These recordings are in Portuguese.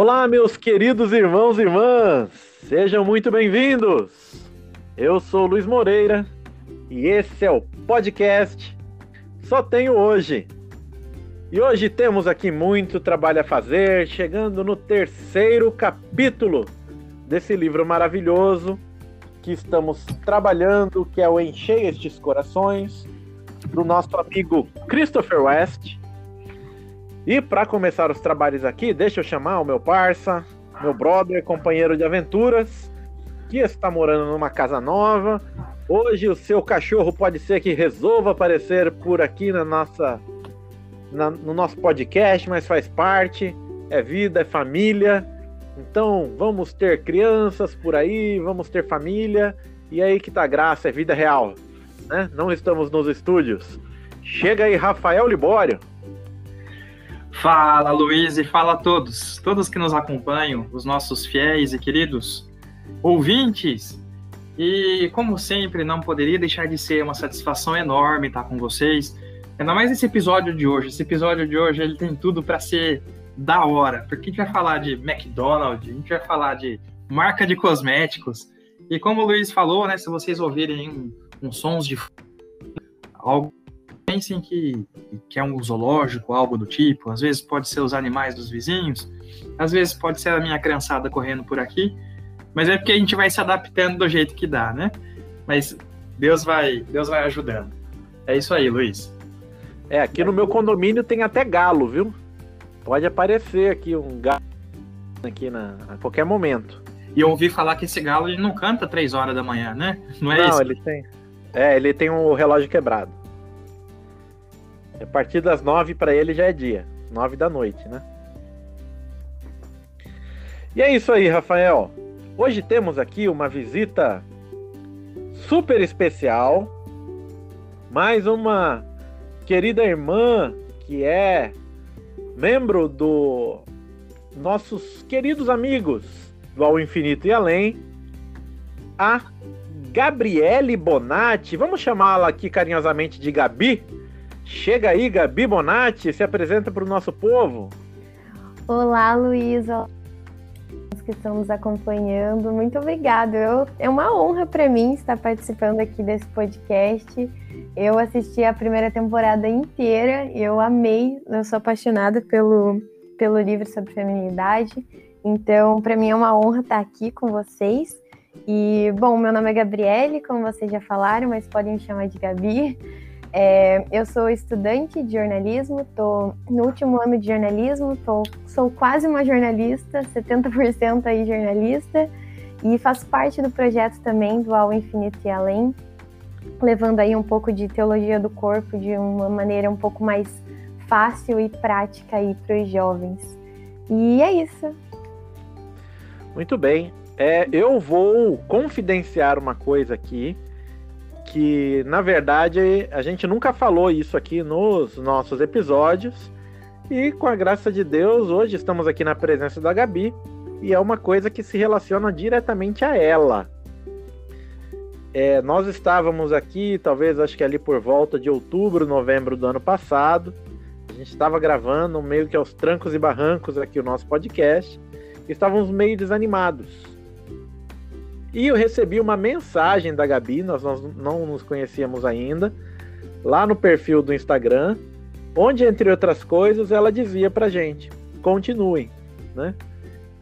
Olá, meus queridos irmãos e irmãs, sejam muito bem-vindos. Eu sou Luiz Moreira e esse é o podcast Só Tenho Hoje. E hoje temos aqui muito trabalho a fazer, chegando no terceiro capítulo desse livro maravilhoso que estamos trabalhando, que é o Enchei Estes Corações, do nosso amigo Christopher West. E para começar os trabalhos aqui, deixa eu chamar o meu parça, meu brother, companheiro de aventuras, que está morando numa casa nova. Hoje o seu cachorro pode ser que resolva aparecer por aqui na nossa, na, no nosso podcast, mas faz parte. É vida, é família. Então vamos ter crianças por aí, vamos ter família. E aí que tá graça, é vida real. Né? Não estamos nos estúdios. Chega aí, Rafael Libório. Fala, Luiz, e fala a todos, todos que nos acompanham, os nossos fiéis e queridos ouvintes. E, como sempre, não poderia deixar de ser uma satisfação enorme estar com vocês. Ainda mais esse episódio de hoje. Esse episódio de hoje ele tem tudo para ser da hora, porque a gente vai falar de McDonald's, a gente vai falar de marca de cosméticos. E como o Luiz falou, né, se vocês ouvirem um, um sons de algo pensem que, que é um zoológico, algo do tipo. Às vezes pode ser os animais dos vizinhos, às vezes pode ser a minha criançada correndo por aqui, mas é porque a gente vai se adaptando do jeito que dá, né? Mas Deus vai, Deus vai ajudando. É isso aí, Luiz. É, aqui no meu condomínio tem até galo, viu? Pode aparecer aqui um galo aqui na, a qualquer momento. E eu ouvi falar que esse galo ele não canta três horas da manhã, né? Não é não, isso? Não, ele tem. É, ele tem um relógio quebrado. A partir das nove para ele já é dia. Nove da noite, né? E é isso aí, Rafael. Hoje temos aqui uma visita super especial. Mais uma querida irmã que é membro do nossos queridos amigos do Ao Infinito e Além, a Gabriele Bonatti. Vamos chamá-la aqui carinhosamente de Gabi, Chega aí, Gabi Bonatti, se apresenta para o nosso povo. Olá, Luísa, que estão nos acompanhando. Muito obrigada. Eu, é uma honra para mim estar participando aqui desse podcast. Eu assisti a primeira temporada inteira, eu amei, eu sou apaixonada pelo, pelo livro sobre feminilidade. Então, para mim é uma honra estar aqui com vocês. E, bom, meu nome é Gabriele, como vocês já falaram, mas podem me chamar de Gabi. É, eu sou estudante de jornalismo, estou no último ano de jornalismo, tô, sou quase uma jornalista, 70% aí jornalista, e faço parte do projeto também do Ao Infinito e Além, levando aí um pouco de teologia do corpo de uma maneira um pouco mais fácil e prática aí para os jovens. E é isso. Muito bem. É, eu vou confidenciar uma coisa aqui que na verdade a gente nunca falou isso aqui nos nossos episódios. E com a graça de Deus, hoje estamos aqui na presença da Gabi e é uma coisa que se relaciona diretamente a ela. É, nós estávamos aqui, talvez acho que ali por volta de outubro, novembro do ano passado. A gente estava gravando meio que aos trancos e barrancos aqui o nosso podcast. E estávamos meio desanimados e eu recebi uma mensagem da Gabi, nós não nos conhecíamos ainda, lá no perfil do Instagram, onde, entre outras coisas, ela dizia pra gente: continuem, né?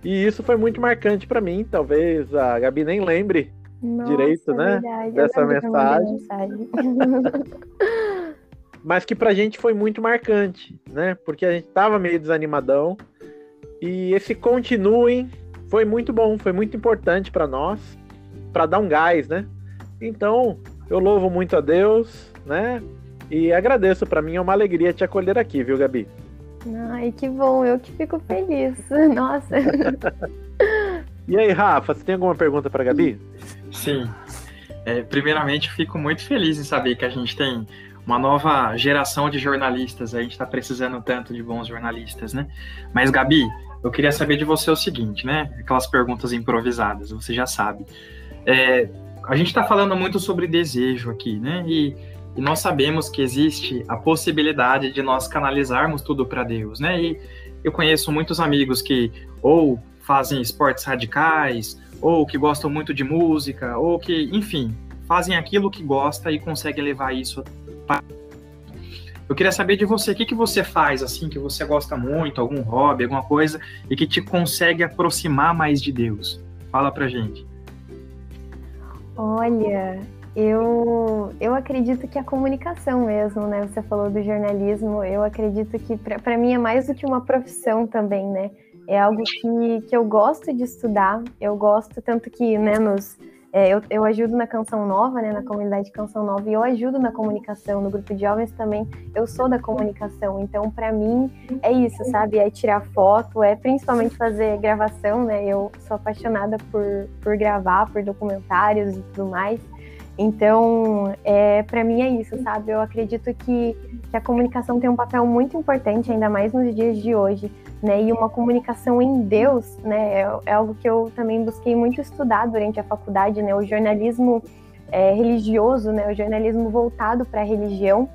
E isso foi muito marcante para mim. Talvez a Gabi nem lembre Nossa, direito, né? Verdade. Dessa mensagem. mensagem. Mas que pra gente foi muito marcante, né? Porque a gente tava meio desanimadão. E esse continuem foi muito bom, foi muito importante para nós, para dar um gás, né? Então, eu louvo muito a Deus, né? E agradeço, para mim é uma alegria te acolher aqui, viu, Gabi? Ai, que bom, eu que fico feliz. Nossa. e aí, Rafa, você tem alguma pergunta para Gabi? Sim. É, primeiramente, fico muito feliz em saber que a gente tem uma nova geração de jornalistas. A gente está precisando tanto de bons jornalistas, né? Mas, Gabi, eu queria saber de você o seguinte, né? Aquelas perguntas improvisadas, você já sabe. É, a gente está falando muito sobre desejo aqui, né? E, e, nós sabemos que existe a possibilidade de nós canalizarmos tudo para Deus, né? E, eu conheço muitos amigos que ou fazem esportes radicais, ou que gostam muito de música, ou que, enfim, fazem aquilo que gosta e conseguem levar isso para eu queria saber de você, o que, que você faz, assim, que você gosta muito, algum hobby, alguma coisa, e que te consegue aproximar mais de Deus? Fala pra gente. Olha, eu, eu acredito que a comunicação mesmo, né? Você falou do jornalismo, eu acredito que para mim é mais do que uma profissão também, né? É algo que, que eu gosto de estudar, eu gosto tanto que, né, nos, é, eu, eu ajudo na Canção Nova, né, na comunidade Canção Nova, e eu ajudo na comunicação, no grupo de jovens também, eu sou da comunicação, então para mim é isso, sabe? É tirar foto, é principalmente fazer gravação, né? Eu sou apaixonada por, por gravar, por documentários e tudo mais. Então, é, para mim é isso, sabe? Eu acredito que, que a comunicação tem um papel muito importante, ainda mais nos dias de hoje, né? E uma comunicação em Deus, né? É, é algo que eu também busquei muito estudar durante a faculdade, né? O jornalismo é, religioso, né? O jornalismo voltado para a religião.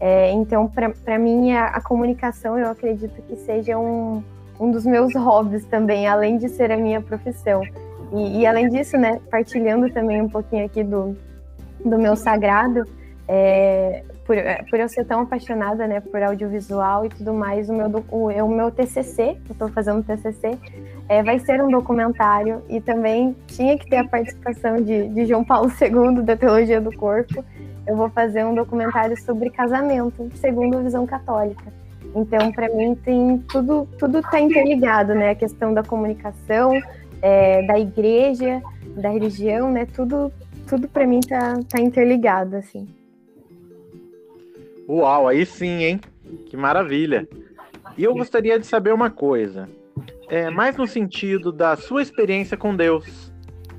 É, então, para mim, a, a, comunicação eu acredito que seja um, um dos meus hobbies também, além de ser a minha profissão. E, e além disso, né? Partilhando também um pouquinho aqui do do meu sagrado, é, por, é, por eu ser tão apaixonada, né, por audiovisual e tudo mais, o meu, o, o meu TCC, eu estou fazendo TCC, é, vai ser um documentário e também tinha que ter a participação de, de João Paulo II, da Teologia do Corpo. Eu vou fazer um documentário sobre casamento, segundo a visão católica. Então, para mim, tem tudo tudo está interligado, né? A questão da comunicação, é, da igreja, da religião, né? Tudo tudo para mim tá, tá interligado, assim. Uau, aí sim, hein? Que maravilha. E eu gostaria de saber uma coisa. É, mais no sentido da sua experiência com Deus.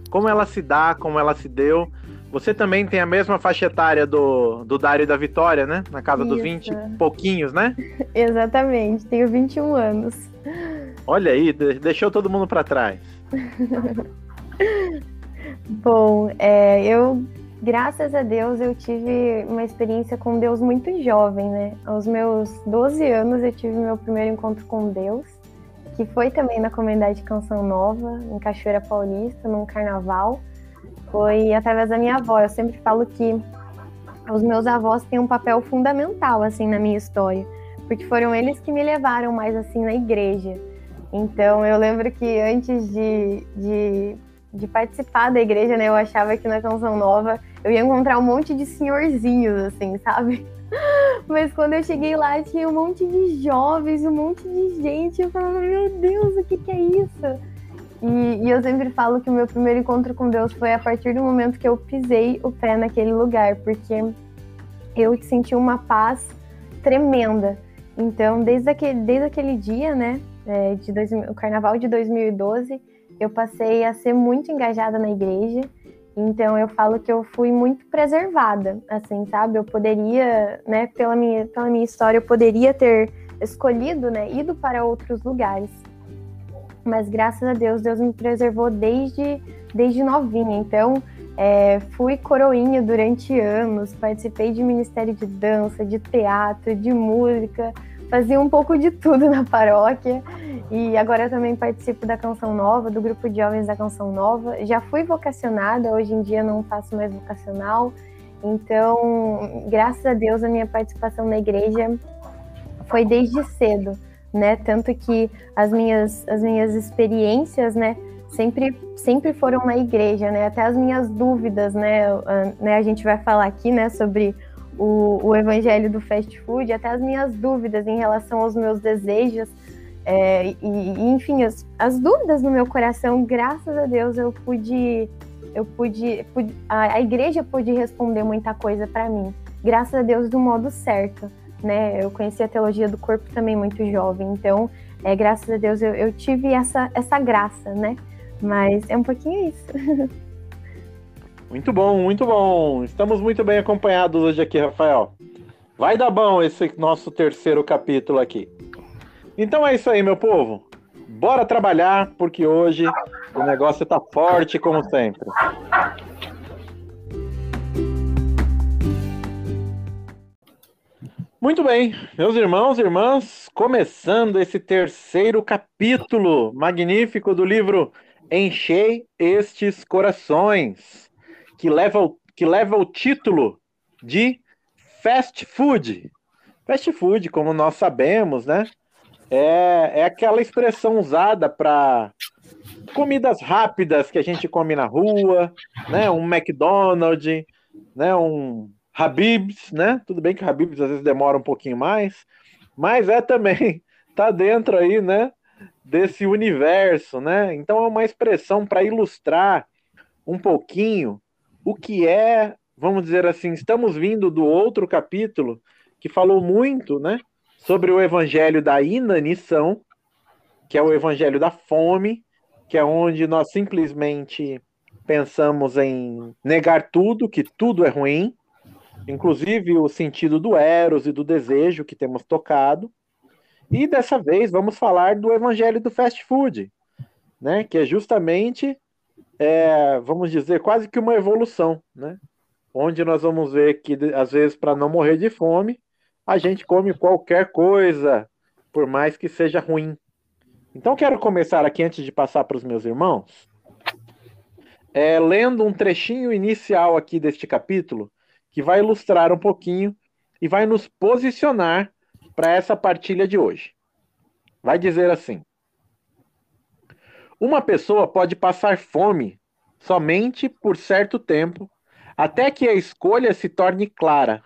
Como ela se dá, como ela se deu. Você também tem a mesma faixa etária do, do Dário e da Vitória, né? Na casa Isso. dos 20 pouquinhos, né? Exatamente, tenho 21 anos. Olha aí, deixou todo mundo para trás. Bom, é, eu, graças a Deus, eu tive uma experiência com Deus muito jovem, né? Aos meus 12 anos, eu tive meu primeiro encontro com Deus, que foi também na comunidade Canção Nova, em Cachoeira Paulista, num carnaval. Foi através da minha avó. Eu sempre falo que os meus avós têm um papel fundamental, assim, na minha história, porque foram eles que me levaram mais, assim, na igreja. Então, eu lembro que antes de, de de participar da igreja, né? Eu achava que na Canção Nova eu ia encontrar um monte de senhorzinhos, assim, sabe? Mas quando eu cheguei lá, tinha um monte de jovens, um monte de gente. Eu falava, meu Deus, o que, que é isso? E, e, eu sempre falo que o meu primeiro encontro com Deus foi a partir do momento que eu pisei o pé naquele lugar, porque eu senti uma paz tremenda. Então, desde aquele, desde aquele dia, né, é, de dois, o carnaval de 2012, eu passei a ser muito engajada na igreja. Então eu falo que eu fui muito preservada, assim, sabe? Eu poderia, né, pela minha, pela minha história, eu poderia ter escolhido, né, ido para outros lugares. Mas graças a Deus, Deus me preservou desde, desde novinha. Então, é, fui coroinha durante anos, participei de ministério de dança, de teatro, de música, fazia um pouco de tudo na paróquia. E agora eu também participo da Canção Nova, do grupo de jovens da Canção Nova. Já fui vocacionada, hoje em dia não faço mais vocacional. Então, graças a Deus, a minha participação na igreja foi desde cedo, né? Tanto que as minhas, as minhas experiências, né? Sempre, sempre foram na igreja, né? Até as minhas dúvidas, né? A, né? a gente vai falar aqui, né? Sobre o, o evangelho do fast food, até as minhas dúvidas em relação aos meus desejos, é, e, enfim, as, as, dúvidas no meu coração, graças a Deus eu pude, eu pude, pude a, a, igreja pôde responder muita coisa para mim, graças a Deus do modo certo, né? Eu conheci a teologia do corpo também muito jovem, então, é, graças a Deus eu, eu tive essa, essa graça, né? Mas é um pouquinho isso. Muito bom, muito bom. Estamos muito bem acompanhados hoje aqui, Rafael. Vai dar bom esse nosso terceiro capítulo aqui. Então é isso aí, meu povo. Bora trabalhar, porque hoje o negócio está forte, como sempre. Muito bem, meus irmãos e irmãs, começando esse terceiro capítulo magnífico do livro Enchei Estes Corações, que leva o, que leva o título de Fast Food. Fast food, como nós sabemos, né? É, é aquela expressão usada para comidas rápidas que a gente come na rua, né? Um McDonald's, né? Um Habibs, né? Tudo bem que Habibs às vezes demora um pouquinho mais, mas é também tá dentro aí, né? Desse universo, né? Então é uma expressão para ilustrar um pouquinho o que é, vamos dizer assim, estamos vindo do outro capítulo que falou muito, né? Sobre o evangelho da inanição, que é o evangelho da fome, que é onde nós simplesmente pensamos em negar tudo, que tudo é ruim, inclusive o sentido do eros e do desejo que temos tocado. E dessa vez vamos falar do evangelho do fast food, né? Que é justamente, é, vamos dizer, quase que uma evolução, né? Onde nós vamos ver que às vezes para não morrer de fome a gente come qualquer coisa, por mais que seja ruim. Então quero começar aqui antes de passar para os meus irmãos, é, lendo um trechinho inicial aqui deste capítulo que vai ilustrar um pouquinho e vai nos posicionar para essa partilha de hoje. Vai dizer assim: Uma pessoa pode passar fome somente por certo tempo, até que a escolha se torne clara.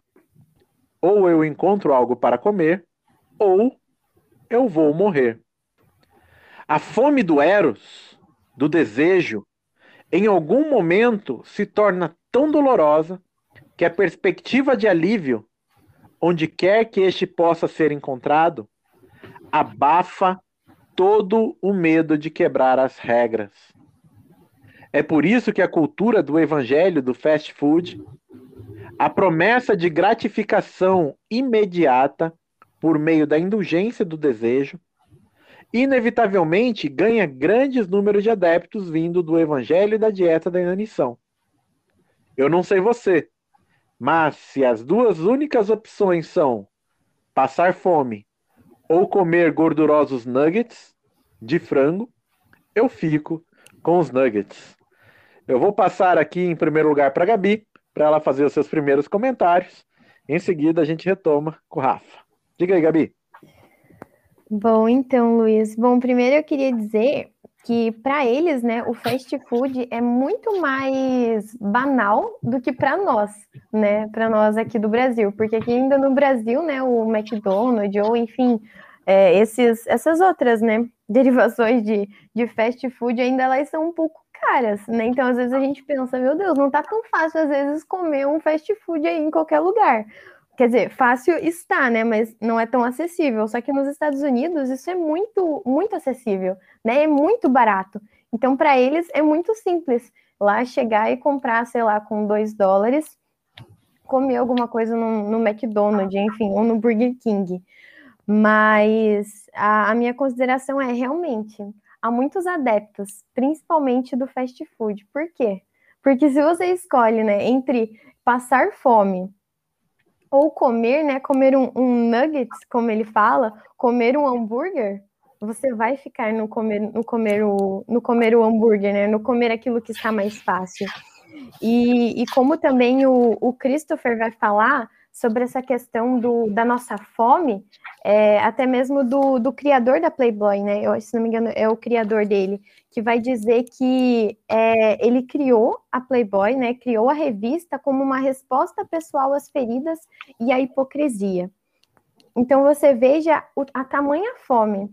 Ou eu encontro algo para comer, ou eu vou morrer. A fome do Eros, do desejo, em algum momento se torna tão dolorosa que a perspectiva de alívio, onde quer que este possa ser encontrado, abafa todo o medo de quebrar as regras. É por isso que a cultura do evangelho do fast food, a promessa de gratificação imediata por meio da indulgência do desejo, inevitavelmente ganha grandes números de adeptos vindo do evangelho e da dieta da inanição. Eu não sei você, mas se as duas únicas opções são passar fome ou comer gordurosos nuggets de frango, eu fico com os nuggets. Eu vou passar aqui em primeiro lugar para Gabi, para ela fazer os seus primeiros comentários. Em seguida, a gente retoma com o Rafa. Diga aí, Gabi. Bom, então, Luiz. Bom, primeiro eu queria dizer que para eles, né, o fast food é muito mais banal do que para nós, né, para nós aqui do Brasil, porque aqui ainda no Brasil, né, o McDonald's ou enfim, é, esses, essas outras, né, derivações de, de fast food ainda elas são um pouco caras, né, então às vezes a gente pensa, meu Deus, não tá tão fácil às vezes comer um fast food aí em qualquer lugar, Quer dizer, fácil está, né? Mas não é tão acessível. Só que nos Estados Unidos isso é muito, muito acessível, né? É muito barato. Então, para eles é muito simples lá chegar e comprar, sei lá, com dois dólares, comer alguma coisa no, no McDonald's, enfim, ou no Burger King. Mas a, a minha consideração é realmente há muitos adeptos, principalmente do fast food. Por quê? Porque se você escolhe, né, entre passar fome ou comer, né? Comer um, um nuggets, como ele fala, comer um hambúrguer, você vai ficar no comer, no comer o, no comer o hambúrguer, né? No comer aquilo que está mais fácil. E, e como também o, o Christopher vai falar, sobre essa questão do, da nossa fome, é, até mesmo do, do criador da Playboy, né? Eu, se não me engano, é o criador dele, que vai dizer que é, ele criou a Playboy, né? Criou a revista como uma resposta pessoal às feridas e à hipocrisia. Então você veja o, a tamanha fome.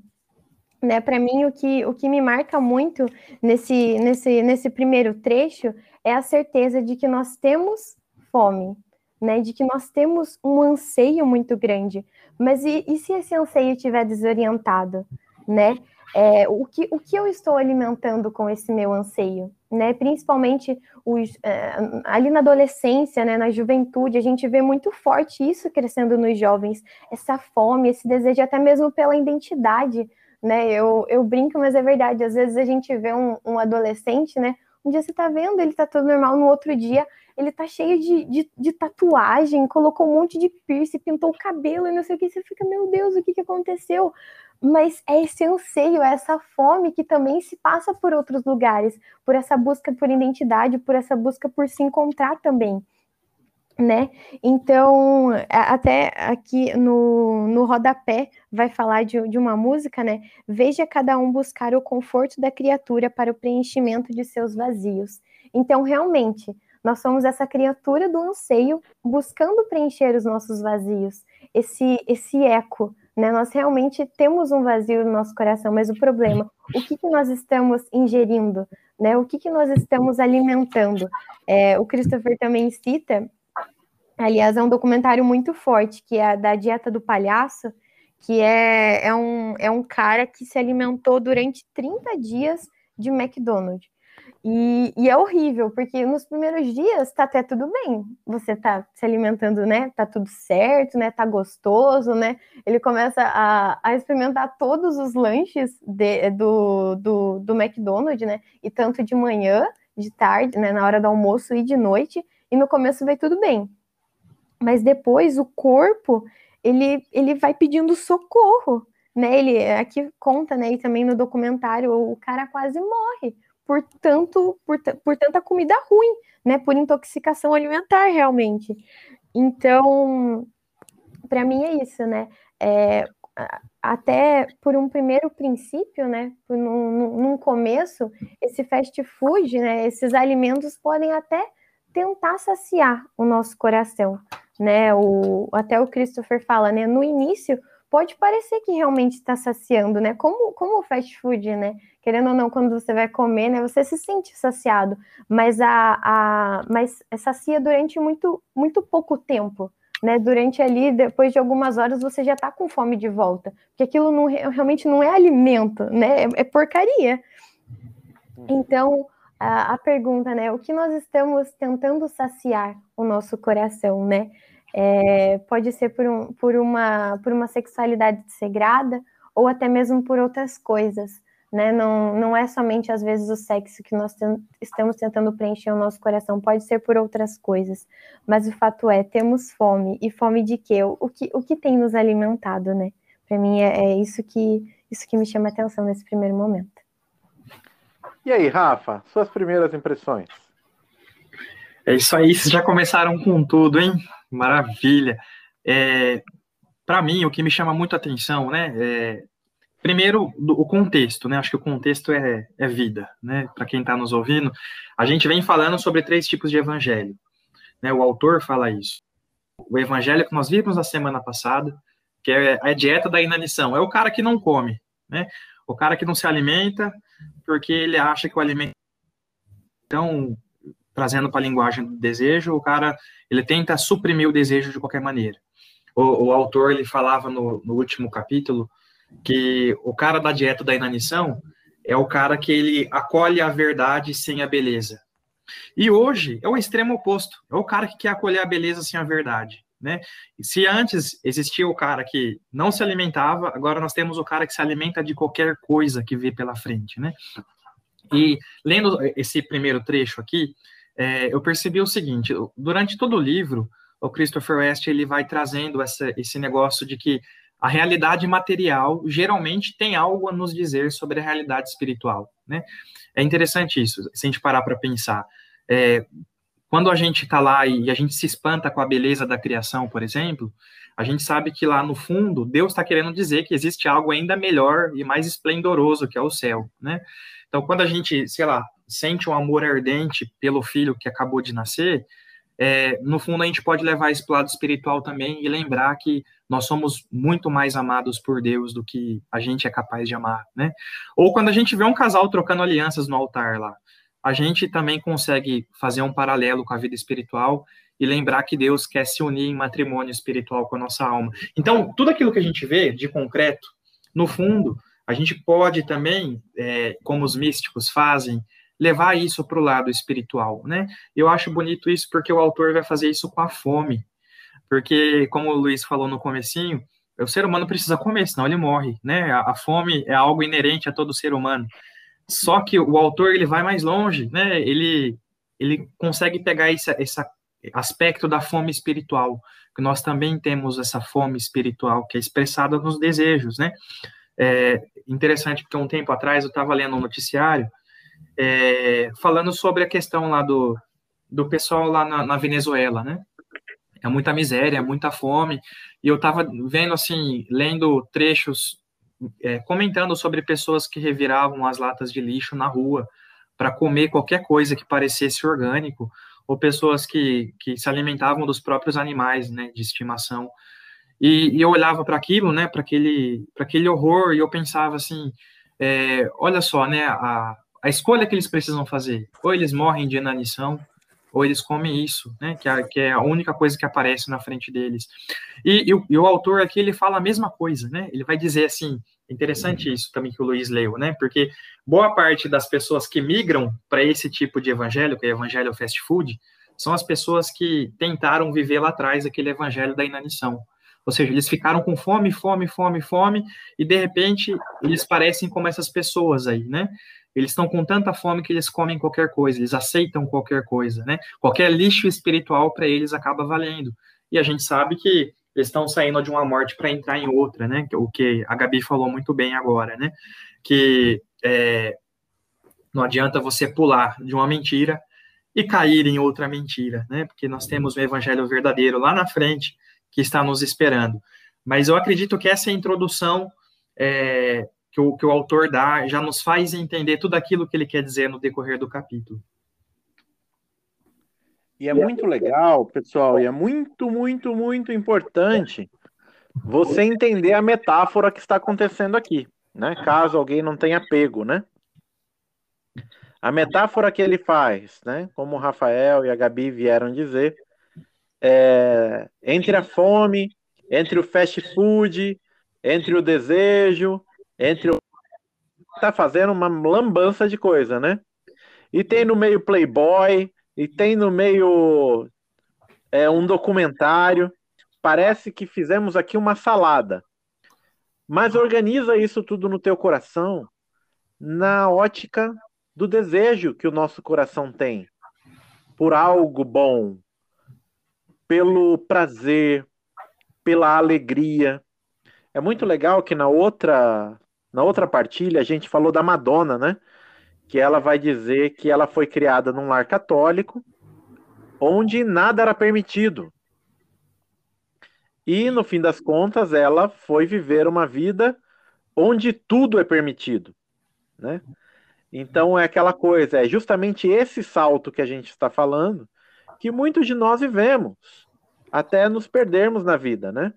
Né, para mim, o que, o que me marca muito nesse, nesse, nesse primeiro trecho é a certeza de que nós temos fome, né, de que nós temos um anseio muito grande. Mas e, e se esse anseio estiver desorientado, né? É, o, que, o que eu estou alimentando com esse meu anseio, né? Principalmente os, é, ali na adolescência, né, na juventude, a gente vê muito forte isso crescendo nos jovens, essa fome, esse desejo até mesmo pela identidade, né? Eu, eu brinco, mas é verdade. Às vezes a gente vê um, um adolescente, né? Um dia você tá vendo, ele tá tudo normal, no outro dia ele tá cheio de, de, de, tatuagem, colocou um monte de piercing, pintou o cabelo e não sei o que. Você fica, meu Deus, o que, que aconteceu? Mas é esse anseio, é essa fome que também se passa por outros lugares, por essa busca por identidade, por essa busca por se encontrar também né? Então, até aqui no, no rodapé vai falar de, de uma música, né? Veja cada um buscar o conforto da criatura para o preenchimento de seus vazios. Então, realmente, nós somos essa criatura do anseio buscando preencher os nossos vazios, esse, esse eco, né? Nós realmente temos um vazio no nosso coração, mas o problema, o que, que nós estamos ingerindo, né? O que, que nós estamos alimentando? É, o Christopher também cita Aliás, é um documentário muito forte, que é da Dieta do Palhaço, que é, é, um, é um cara que se alimentou durante 30 dias de McDonald's. E, e, é horrível, porque nos primeiros dias tá até tudo bem. Você tá se alimentando, né? Tá tudo certo, né? Tá gostoso, né? Ele começa a, a experimentar todos os lanches de, do, do, do McDonald's, né? E tanto de manhã, de tarde, né? Na hora do almoço e de noite. E no começo vai tudo bem mas depois o corpo ele, ele vai pedindo socorro, né? Ele aqui conta, né? E também no documentário o cara quase morre por tanto por, por tanta comida ruim, né? Por intoxicação alimentar realmente. Então, para mim é isso, né? É, até por um primeiro princípio, né? Num, num começo, esse fast food, né? Esses alimentos podem até tentar saciar o nosso coração, né? O, até o Christopher fala, né? No início pode parecer que realmente está saciando, né? Como, como o fast food, né? Querendo ou não, quando você vai comer, né? Você se sente saciado, mas a, a mas é sacia durante muito, muito pouco tempo. Né, durante ali, depois de algumas horas, você já está com fome de volta, porque aquilo não, realmente não é alimento, né, é, é porcaria. Então, a, a, pergunta, né? O que nós estamos tentando saciar o nosso coração, né? É, pode ser por, um, por, uma, por uma sexualidade sagrada ou até mesmo por outras coisas, né? Não, não é somente às vezes o sexo que nós tem, estamos tentando preencher o nosso coração, pode ser por outras coisas. Mas o fato é, temos fome e fome de quê? O que, o que tem nos alimentado, né? Para mim é, é isso que isso que me chama a atenção nesse primeiro momento. E aí, Rafa, suas primeiras impressões? É isso aí, vocês já começaram com tudo, hein? Maravilha. É, Para mim, o que me chama muito a atenção, né? É, primeiro, do, o contexto, né? Acho que o contexto é, é vida, né? Para quem está nos ouvindo, a gente vem falando sobre três tipos de evangelho. Né? O autor fala isso. O evangelho que nós vimos na semana passada, que é a dieta da inanição, é o cara que não come, né? O cara que não se alimenta, porque ele acha que o alimento. Então, trazendo para a linguagem do desejo, o cara ele tenta suprimir o desejo de qualquer maneira. O, o autor ele falava no, no, último capítulo que o cara da dieta da inanição é o cara que ele acolhe a verdade sem a beleza. E hoje é o extremo oposto. É o cara que quer acolher a beleza sem a verdade. Né? Se antes existia o cara que não se alimentava, agora nós temos o cara que se alimenta de qualquer coisa que vê pela frente, né? E lendo esse primeiro trecho aqui, é, eu percebi o seguinte: durante todo o livro, o Christopher West ele vai trazendo essa, esse negócio de que a realidade material geralmente tem algo a nos dizer sobre a realidade espiritual, né? É interessante isso, se a gente parar para pensar. É, quando a gente está lá e a gente se espanta com a beleza da criação, por exemplo, a gente sabe que lá no fundo Deus está querendo dizer que existe algo ainda melhor e mais esplendoroso que é o céu, né? Então, quando a gente, sei lá, sente um amor ardente pelo filho que acabou de nascer, é, no fundo a gente pode levar esse lado espiritual também e lembrar que nós somos muito mais amados por Deus do que a gente é capaz de amar, né? Ou quando a gente vê um casal trocando alianças no altar lá, a gente também consegue fazer um paralelo com a vida espiritual e lembrar que Deus quer se unir em matrimônio espiritual com a nossa alma. Então, tudo aquilo que a gente vê de concreto, no fundo, a gente pode também, é, como os místicos fazem, levar isso para o lado espiritual, né? Eu acho bonito isso porque o autor vai fazer isso com a fome, porque, como o Luiz falou no comecinho, o ser humano precisa comer, senão ele morre, né? A, a fome é algo inerente a todo ser humano. Só que o autor ele vai mais longe, né? Ele ele consegue pegar esse, esse aspecto da fome espiritual, que nós também temos essa fome espiritual que é expressada nos desejos, né? É interessante porque um tempo atrás eu estava lendo um noticiário é, falando sobre a questão lá do, do pessoal lá na, na Venezuela, né? É muita miséria, muita fome, e eu estava vendo assim, lendo trechos é, comentando sobre pessoas que reviravam as latas de lixo na rua para comer qualquer coisa que parecesse orgânico, ou pessoas que, que se alimentavam dos próprios animais, né, de estimação. E, e eu olhava para aquilo, né, para aquele, aquele horror, e eu pensava assim, é, olha só, né, a, a escolha que eles precisam fazer, ou eles morrem de inanição, ou eles comem isso, né, que é, que é a única coisa que aparece na frente deles. E, e, o, e, o, autor aqui, ele fala a mesma coisa, né, ele vai dizer assim, interessante isso também que o Luiz leu, né, porque boa parte das pessoas que migram para esse tipo de evangelho, que é o evangelho fast food, são as pessoas que tentaram viver lá atrás aquele evangelho da inanição. Ou seja, eles ficaram com fome, fome, fome, fome, e de repente eles parecem como essas pessoas aí, né? Eles estão com tanta fome que eles comem qualquer coisa, eles aceitam qualquer coisa, né? Qualquer lixo espiritual para eles acaba valendo. E a gente sabe que eles estão saindo de uma morte para entrar em outra, né? O que a Gabi falou muito bem agora, né? Que é, não adianta você pular de uma mentira e cair em outra mentira, né? Porque nós temos o evangelho verdadeiro lá na frente que está nos esperando. Mas eu acredito que essa introdução é, que o, que o autor dá já nos faz entender tudo aquilo que ele quer dizer no decorrer do capítulo. E é muito legal, pessoal, e é muito, muito, muito importante você entender a metáfora que está acontecendo aqui, né? Caso alguém não tenha pego, né? A metáfora que ele faz, né? Como o Rafael e a Gabi vieram dizer, é, entre a fome, entre o fast food, entre o desejo, entre o tá fazendo uma lambança de coisa, né? E tem no meio Playboy, e tem no meio é, um documentário. Parece que fizemos aqui uma salada. Mas organiza isso tudo no teu coração na ótica do desejo que o nosso coração tem por algo bom, pelo prazer, pela alegria, é muito legal que na outra, na outra partilha a gente falou da Madonna, né? Que ela vai dizer que ela foi criada num lar católico, onde nada era permitido. E no fim das contas, ela foi viver uma vida onde tudo é permitido, né? Então é aquela coisa, é justamente esse salto que a gente está falando que muitos de nós vivemos, até nos perdermos na vida, né?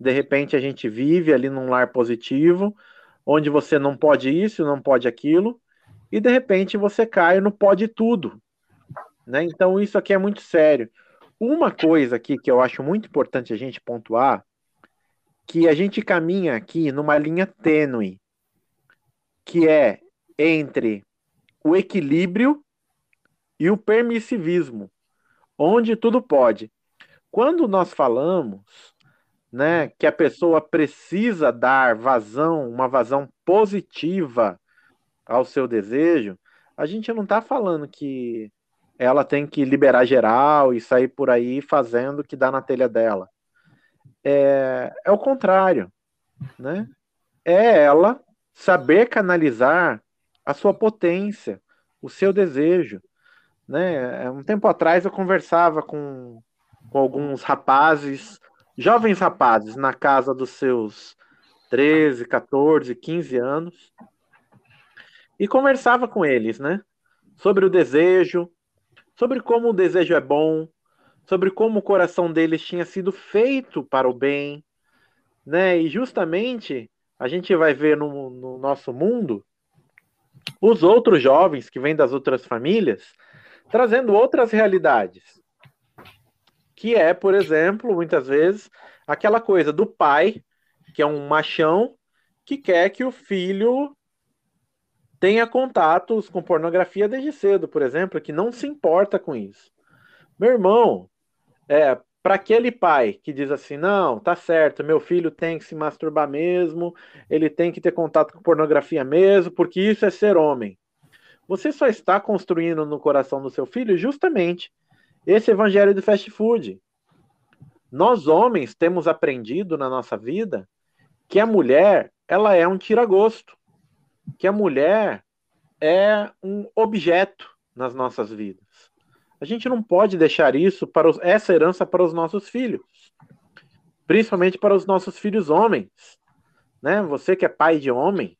De repente a gente vive ali num lar positivo, onde você não pode isso, não pode aquilo, e de repente você cai no pode tudo. Né? Então isso aqui é muito sério. Uma coisa aqui que eu acho muito importante a gente pontuar, que a gente caminha aqui numa linha tênue, que é entre o equilíbrio e o permissivismo, onde tudo pode. Quando nós falamos né, que a pessoa precisa dar vazão, uma vazão positiva ao seu desejo, a gente não está falando que ela tem que liberar geral e sair por aí fazendo o que dá na telha dela. É, é o contrário, né? É ela saber canalizar a sua potência, o seu desejo, né? Um tempo atrás eu conversava com, com alguns rapazes jovens rapazes na casa dos seus 13, 14, 15 anos e conversava com eles, né? Sobre o desejo, sobre como o desejo é bom, sobre como o coração deles tinha sido feito para o bem, né? E justamente a gente vai ver no, no nosso mundo os outros jovens que vêm das outras famílias trazendo outras realidades que é, por exemplo, muitas vezes, aquela coisa do pai, que é um machão, que quer que o filho tenha contatos com pornografia desde cedo, por exemplo, que não se importa com isso. Meu irmão, é, para aquele pai que diz assim: não, tá certo, meu filho tem que se masturbar mesmo, ele tem que ter contato com pornografia mesmo, porque isso é ser homem. você só está construindo no coração do seu filho justamente esse evangelho do fast food. Nós homens temos aprendido na nossa vida que a mulher, ela é um tiragosto, que a mulher é um objeto nas nossas vidas. A gente não pode deixar isso para os, essa herança para os nossos filhos, principalmente para os nossos filhos homens, né? Você que é pai de homem,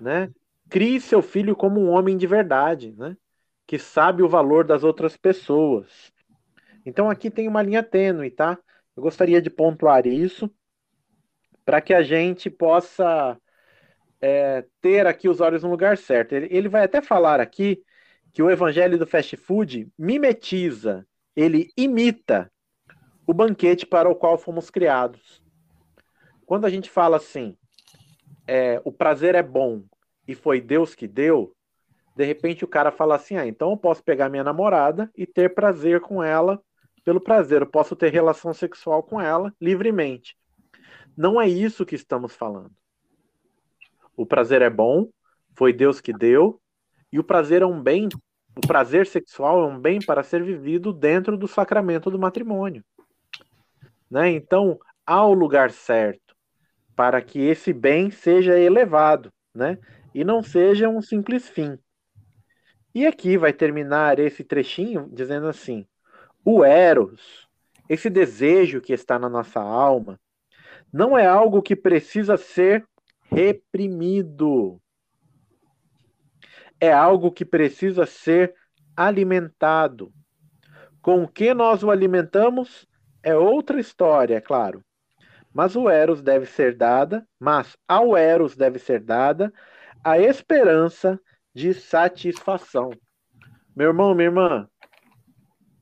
né? Crie seu filho como um homem de verdade, né? Que sabe o valor das outras pessoas. Então aqui tem uma linha tênue, tá? Eu gostaria de pontuar isso para que a gente possa é, ter aqui os olhos no lugar certo. Ele, ele vai até falar aqui que o evangelho do fast food mimetiza, ele imita o banquete para o qual fomos criados. Quando a gente fala assim, é, o prazer é bom, e foi Deus que deu, de repente o cara fala assim: ah, então eu posso pegar minha namorada e ter prazer com ela pelo prazer, eu posso ter relação sexual com ela livremente. Não é isso que estamos falando. O prazer é bom, foi Deus que deu, e o prazer é um bem, o prazer sexual é um bem para ser vivido dentro do sacramento do matrimônio. Né? Então, há o lugar certo para que esse bem seja elevado, né? e não seja um simples fim. E aqui vai terminar esse trechinho dizendo assim: o Eros, esse desejo que está na nossa alma, não é algo que precisa ser reprimido. É algo que precisa ser alimentado. Com o que nós o alimentamos é outra história, é claro. Mas o Eros deve ser dada, mas ao Eros deve ser dada a esperança de satisfação. Meu irmão, minha irmã,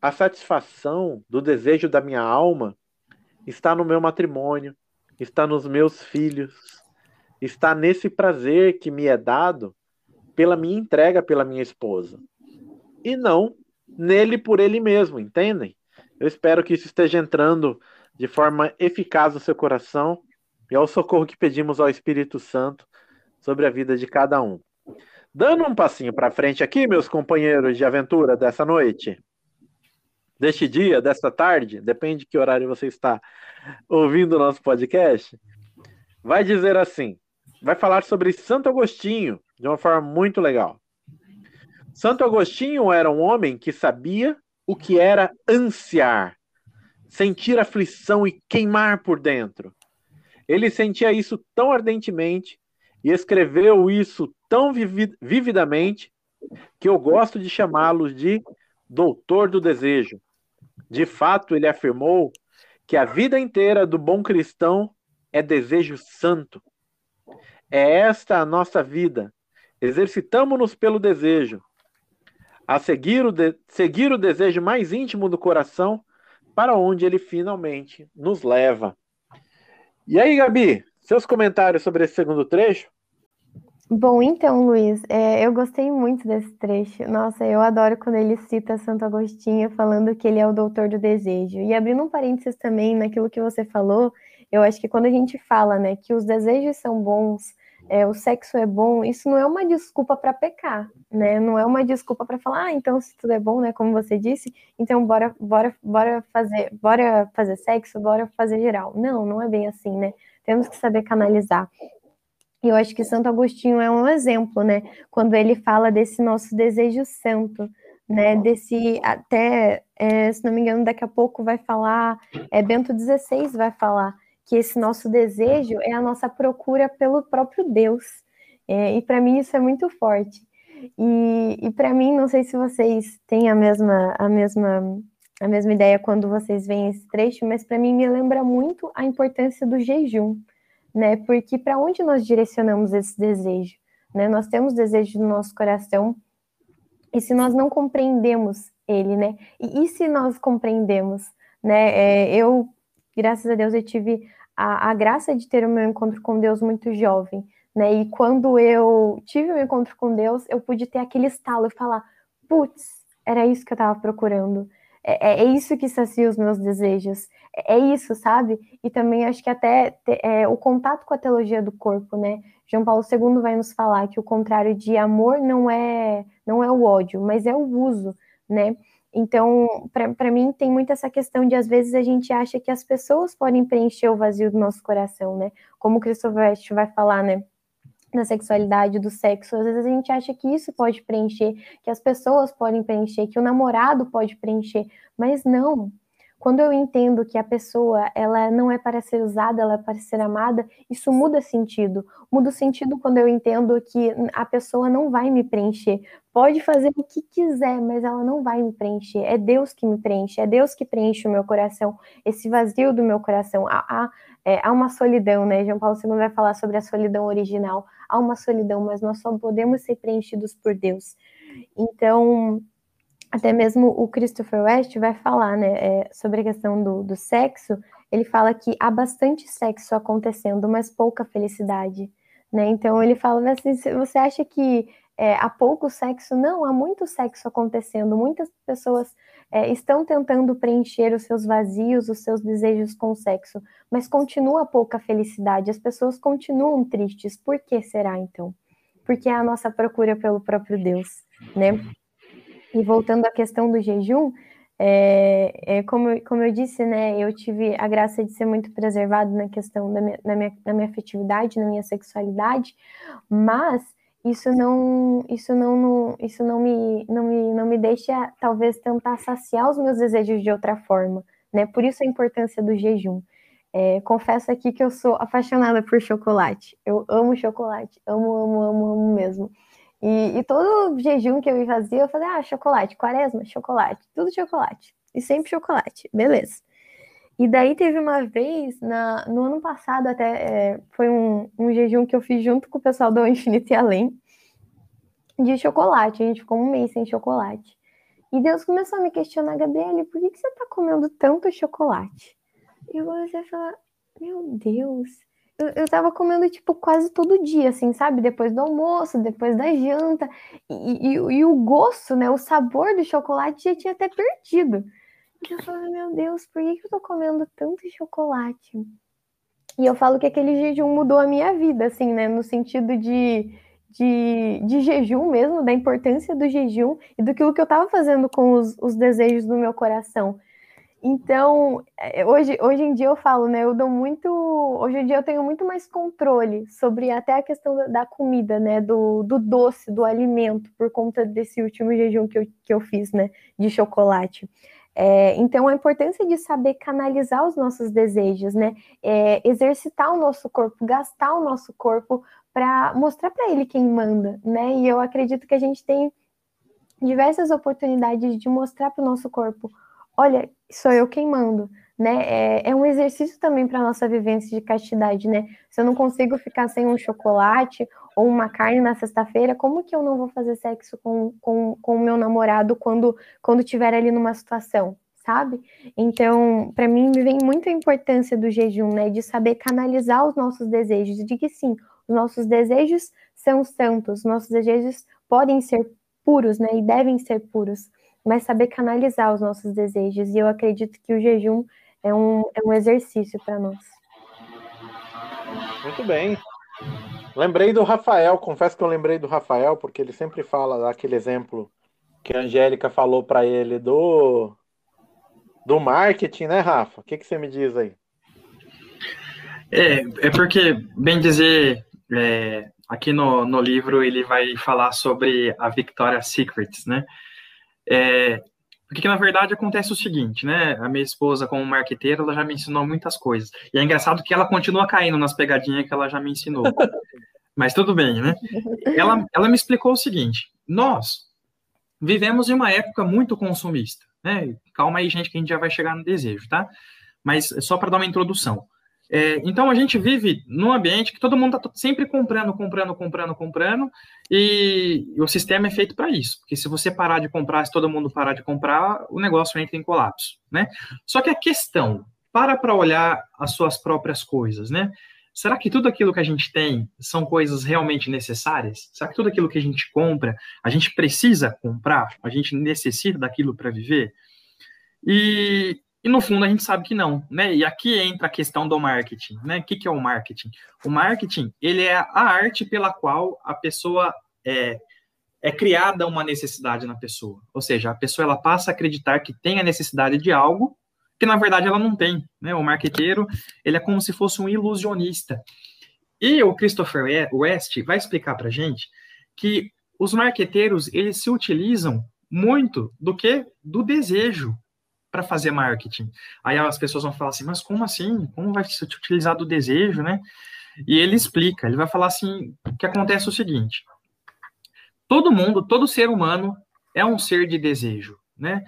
a satisfação do desejo da minha alma está no meu matrimônio, está nos meus filhos, está nesse prazer que me é dado pela minha entrega pela minha esposa. E não nele por ele mesmo, entendem? Eu espero que isso esteja entrando de forma eficaz no seu coração e ao socorro que pedimos ao Espírito Santo sobre a vida de cada um. Dando um passinho para frente aqui, meus companheiros de aventura dessa noite, deste dia, desta tarde, depende de que horário você está ouvindo o nosso podcast, vai dizer assim: vai falar sobre Santo Agostinho de uma forma muito legal. Santo Agostinho era um homem que sabia o que era ansiar, sentir aflição e queimar por dentro. Ele sentia isso tão ardentemente e escreveu isso tão vividamente que eu gosto de chamá-lo de doutor do desejo. De fato, ele afirmou que a vida inteira do bom cristão é desejo santo. É esta a nossa vida. Exercitamos-nos pelo desejo, a seguir o, de... seguir o desejo mais íntimo do coração, para onde ele finalmente nos leva. E aí, Gabi, seus comentários sobre esse segundo trecho? Bom, então, Luiz, é, eu gostei muito desse trecho. Nossa, eu adoro quando ele cita Santo Agostinho falando que ele é o doutor do desejo. E abrindo um parênteses também naquilo que você falou, eu acho que quando a gente fala, né, que os desejos são bons, é, o sexo é bom, isso não é uma desculpa para pecar, né? Não é uma desculpa para falar, ah, então se tudo é bom, né, como você disse, então bora, bora, bora fazer, bora fazer sexo, bora fazer geral. Não, não é bem assim, né? Temos que saber canalizar. E eu acho que Santo Agostinho é um exemplo, né? Quando ele fala desse nosso desejo santo, né? Desse até, é, se não me engano, daqui a pouco vai falar, é Bento XVI vai falar que esse nosso desejo é a nossa procura pelo próprio Deus. É, e para mim isso é muito forte. E, e para mim, não sei se vocês têm a mesma, a mesma, a mesma ideia quando vocês veem esse trecho, mas para mim me lembra muito a importância do jejum né? Porque para onde nós direcionamos esse desejo? Né? Nós temos desejo no nosso coração, e se nós não compreendemos ele, né? E, e se nós compreendemos, né? É, eu, graças a Deus, eu tive a, a, graça de ter o meu encontro com Deus muito jovem, né? E quando eu tive o meu encontro com Deus, eu pude ter aquele estalo e falar: putz, era isso que eu estava procurando. É, é, isso que sacia os meus desejos. É, é isso, sabe? E também acho que até é, o contato com a teologia do corpo, né? João Paulo II vai nos falar que o contrário de amor não é não é o ódio, mas é o uso, né? Então, para mim, tem muito essa questão de, às vezes, a gente acha que as pessoas podem preencher o vazio do nosso coração, né? Como o Christopher West vai falar, né? Na sexualidade, do sexo, às vezes a gente acha que isso pode preencher, que as pessoas podem preencher, que o namorado pode preencher, mas não, quando eu entendo que a pessoa ela não é para ser usada, ela é para ser amada, isso muda sentido. Muda sentido quando eu entendo que a pessoa não vai me preencher. Pode fazer o que quiser, mas ela não vai me preencher. É Deus que me preenche, é Deus que preenche o meu coração, esse vazio do meu coração. Há, há, é, há uma solidão, né? João Paulo II vai falar sobre a solidão original. Há uma solidão, mas nós só podemos ser preenchidos por Deus. Então, até mesmo o Christopher West vai falar né, é, sobre a questão do, do sexo. Ele fala que há bastante sexo acontecendo, mas pouca felicidade. Né? Então ele fala assim: você acha que é, há pouco sexo? Não, há muito sexo acontecendo. Muitas pessoas é, estão tentando preencher os seus vazios, os seus desejos com sexo, mas continua pouca felicidade. As pessoas continuam tristes. Por que será então? Porque é a nossa procura pelo próprio Deus, né? E voltando à questão do jejum, é, é, como, como eu disse, né, eu tive a graça de ser muito preservado na questão da minha, na, minha, na minha afetividade, na minha sexualidade, mas isso não isso não, isso não me não me não me deixa talvez tentar saciar os meus desejos de outra forma né? Por isso a importância do jejum. É, confesso aqui que eu sou apaixonada por chocolate. Eu amo chocolate. Amo amo amo, amo mesmo. E, e todo jejum que eu fazia, eu falei, ah, chocolate, quaresma, chocolate, tudo chocolate. E sempre chocolate, beleza. E daí teve uma vez, na, no ano passado até, é, foi um, um jejum que eu fiz junto com o pessoal do Infinito e Além, de chocolate. A gente ficou um mês sem chocolate. E Deus começou a me questionar, Gabriele, por que, que você tá comendo tanto chocolate? E eu comecei a falar, meu Deus, eu, eu tava comendo, tipo, quase todo dia, assim, sabe? Depois do almoço, depois da janta. E, e, e o gosto, né? O sabor do chocolate já tinha até perdido. Eu falei, meu Deus, por que, eu tô comendo tanto chocolate? E eu falo que aquele jejum mudou a minha vida, assim, né? No sentido de, de, de jejum mesmo, da importância do jejum e do que eu tava fazendo com os, os desejos do meu coração. Então, é, hoje, hoje em dia eu falo, né? Eu dou muito. Hoje em dia eu tenho muito mais controle sobre até a questão da, comida, né? Do, do doce, do alimento, por conta desse último jejum que eu, que eu fiz, né? De chocolate. É, então, a importância de saber canalizar os nossos desejos, né? É, exercitar o nosso corpo, gastar o nosso corpo para mostrar para ele quem manda, né? E eu acredito que a gente tem diversas oportunidades de mostrar para o nosso corpo olha, sou eu quem mando, né? É, é um exercício também para nossa vivência de castidade, né? Se eu não consigo ficar sem um chocolate ou uma carne na sexta-feira, como que eu não vou fazer sexo com, com, com o meu namorado quando quando estiver ali numa situação, sabe? Então, para mim, vem muito a importância do jejum, né? De saber canalizar os nossos desejos, de que sim, os nossos desejos são santos, nossos desejos podem ser puros, né? E devem ser puros mas saber canalizar os nossos desejos. E eu acredito que o jejum é um, é um exercício para nós. Muito bem. Lembrei do Rafael, confesso que eu lembrei do Rafael, porque ele sempre fala daquele exemplo que a Angélica falou para ele do do marketing, né, Rafa? O que, que você me diz aí? É, é porque, bem dizer, é, aqui no, no livro ele vai falar sobre a Victoria's Secrets, né? É, porque, na verdade, acontece o seguinte, né? A minha esposa, como marqueteira, ela já me ensinou muitas coisas. E é engraçado que ela continua caindo nas pegadinhas que ela já me ensinou. Mas tudo bem, né? Ela, ela me explicou o seguinte: nós vivemos em uma época muito consumista, né? Calma aí, gente, que a gente já vai chegar no desejo, tá? Mas só para dar uma introdução. É, então a gente vive num ambiente que todo mundo está sempre comprando, comprando, comprando, comprando, e, o sistema é feito para isso. Porque se você parar de comprar, se todo mundo parar de comprar, o negócio entra em colapso, né? Só que a questão, para para olhar as suas próprias coisas, né? Será que tudo aquilo que a gente tem são coisas realmente necessárias? Será que tudo aquilo que a gente compra, a gente precisa comprar? A gente necessita daquilo para viver? E, e no fundo a gente sabe que não, né? E aqui entra a questão do marketing, né? O que, que é o marketing? O marketing, ele é a arte pela qual a pessoa é, é criada uma necessidade na pessoa. Ou seja, a pessoa ela passa a acreditar que tem a necessidade de algo que na verdade ela não tem, né? O marqueteiro, ele é como se fosse um ilusionista. E o Christopher West vai explicar para gente que os marqueteiros, eles se utilizam muito do que do desejo para fazer marketing. Aí as pessoas vão falar assim, mas como assim? Como vai se utilizar do desejo, né? E ele explica, ele vai falar assim, que acontece o seguinte, todo mundo, todo ser humano é um ser de desejo, né?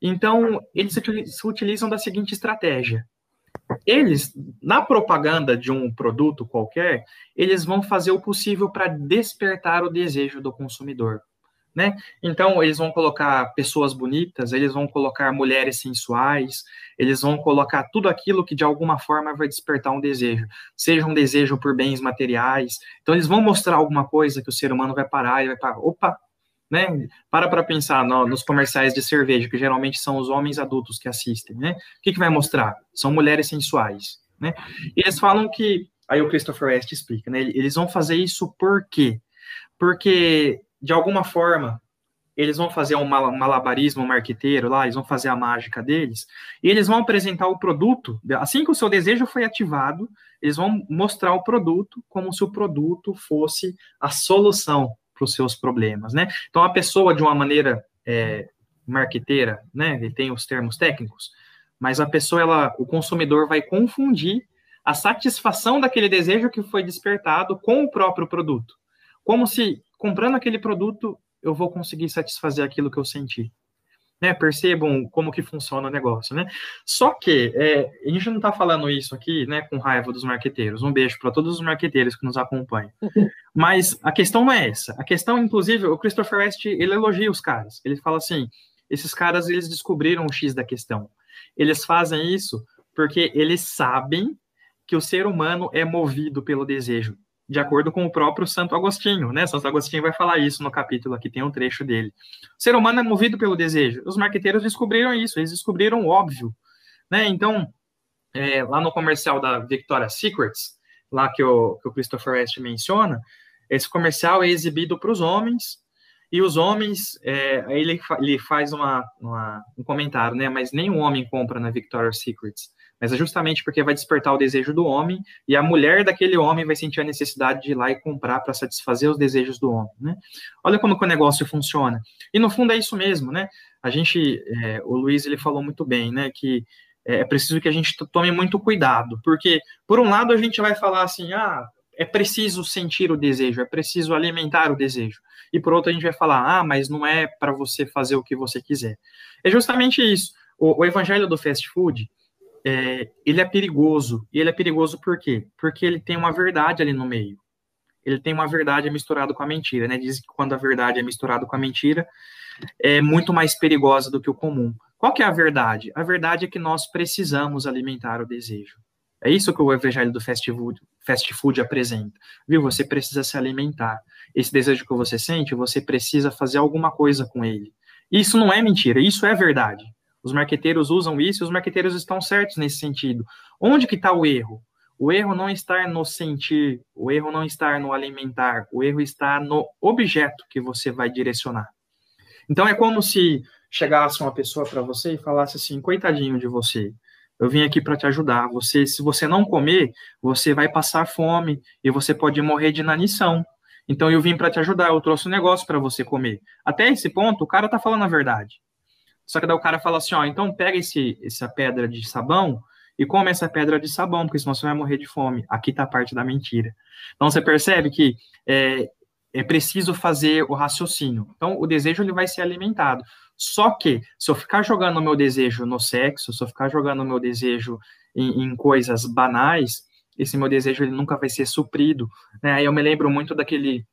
Então, eles se utilizam da seguinte estratégia. Eles, na propaganda de um produto qualquer, eles vão fazer o possível para despertar o desejo do consumidor né? Então, eles vão colocar pessoas bonitas, eles vão colocar mulheres sensuais, eles vão colocar tudo aquilo que de alguma forma vai despertar um desejo, seja um desejo por bens materiais. Então, eles vão mostrar alguma coisa que o ser humano vai parar e vai parar. Opa! Né? Para para pensar no, nos comerciais de cerveja, que geralmente são os homens adultos que assistem, né? O que, que vai mostrar? São mulheres sensuais, né? E eles falam que, aí o Christopher West explica, né? Eles vão fazer isso por quê? Porque de alguma forma, eles vão fazer um malabarismo marqueteiro lá, eles vão fazer a mágica deles, e eles vão apresentar o produto, assim que o seu desejo foi ativado, eles vão mostrar o produto como se o produto fosse a solução para os seus problemas, né? Então, a pessoa, de uma maneira é, marqueteira, né, ele tem os termos técnicos, mas a pessoa, ela, o consumidor vai confundir a satisfação daquele desejo que foi despertado com o próprio produto, como se comprando aquele produto, eu vou conseguir satisfazer aquilo que eu senti. Né, percebam como que funciona o negócio, né? Só que é, a gente não está falando isso aqui, né, com raiva dos marqueteiros. Um beijo para todos os marqueteiros que nos acompanham. Mas a questão não é essa. A questão, inclusive, o Christopher West ele elogia os caras. Ele fala assim: esses caras eles descobriram o x da questão. Eles fazem isso porque eles sabem que o ser humano é movido pelo desejo de acordo com o próprio Santo Agostinho, né? Santo Agostinho vai falar isso no capítulo aqui, tem um trecho dele. O ser humano é movido pelo desejo. Os marqueteiros descobriram isso, eles descobriram o óbvio, né? Então, é, lá no comercial da Victoria's Secrets, lá que o, que o Christopher West menciona, esse comercial é exibido para os homens, e os homens, é, ele, ele faz uma, uma, um comentário, né? Mas nenhum homem compra na Victoria's Secrets mas é justamente porque vai despertar o desejo do homem e a mulher daquele homem vai sentir a necessidade de ir lá e comprar para satisfazer os desejos do homem, né? Olha como que o negócio funciona. E no fundo é isso mesmo, né? A gente, é, o Luiz ele falou muito bem, né? Que é, é preciso que a gente tome muito cuidado, porque por um lado a gente vai falar assim, ah, é preciso sentir o desejo, é preciso alimentar o desejo. E por outro a gente vai falar, ah, mas não é para você fazer o que você quiser. É justamente isso. O, o evangelho do fast food, é, ele é perigoso. E ele é perigoso por quê? Porque ele tem uma verdade ali no meio. Ele tem uma verdade misturada com a mentira, né? Diz que quando a verdade é misturada com a mentira, é muito mais perigosa do que o comum. Qual que é a verdade? A verdade é que nós precisamos alimentar o desejo. É isso que o evangelho do fast food, fast food apresenta. Viu? Você precisa se alimentar. Esse desejo que você sente, você precisa fazer alguma coisa com ele. Isso não é mentira, isso é verdade. Os marqueteiros usam isso e os marqueteiros estão certos nesse sentido. Onde que está o erro? O erro não está no sentir, o erro não está no alimentar, o erro está no objeto que você vai direcionar. Então é como se chegasse uma pessoa para você e falasse assim: coitadinho de você, eu vim aqui para te ajudar. Você, se você não comer, você vai passar fome e você pode morrer de inanição. Então eu vim para te ajudar, eu trouxe um negócio para você comer. Até esse ponto, o cara está falando a verdade. Só que daí o cara fala assim, ó, então pega esse, essa pedra de sabão e come essa pedra de sabão, porque senão você vai morrer de fome. Aqui está a parte da mentira. Então você percebe que é, é preciso fazer o raciocínio. Então o desejo ele vai ser alimentado. Só que se eu ficar jogando o meu desejo no sexo, se eu ficar jogando o meu desejo em, em coisas banais, esse meu desejo ele nunca vai ser suprido. Né? Eu me lembro muito daquele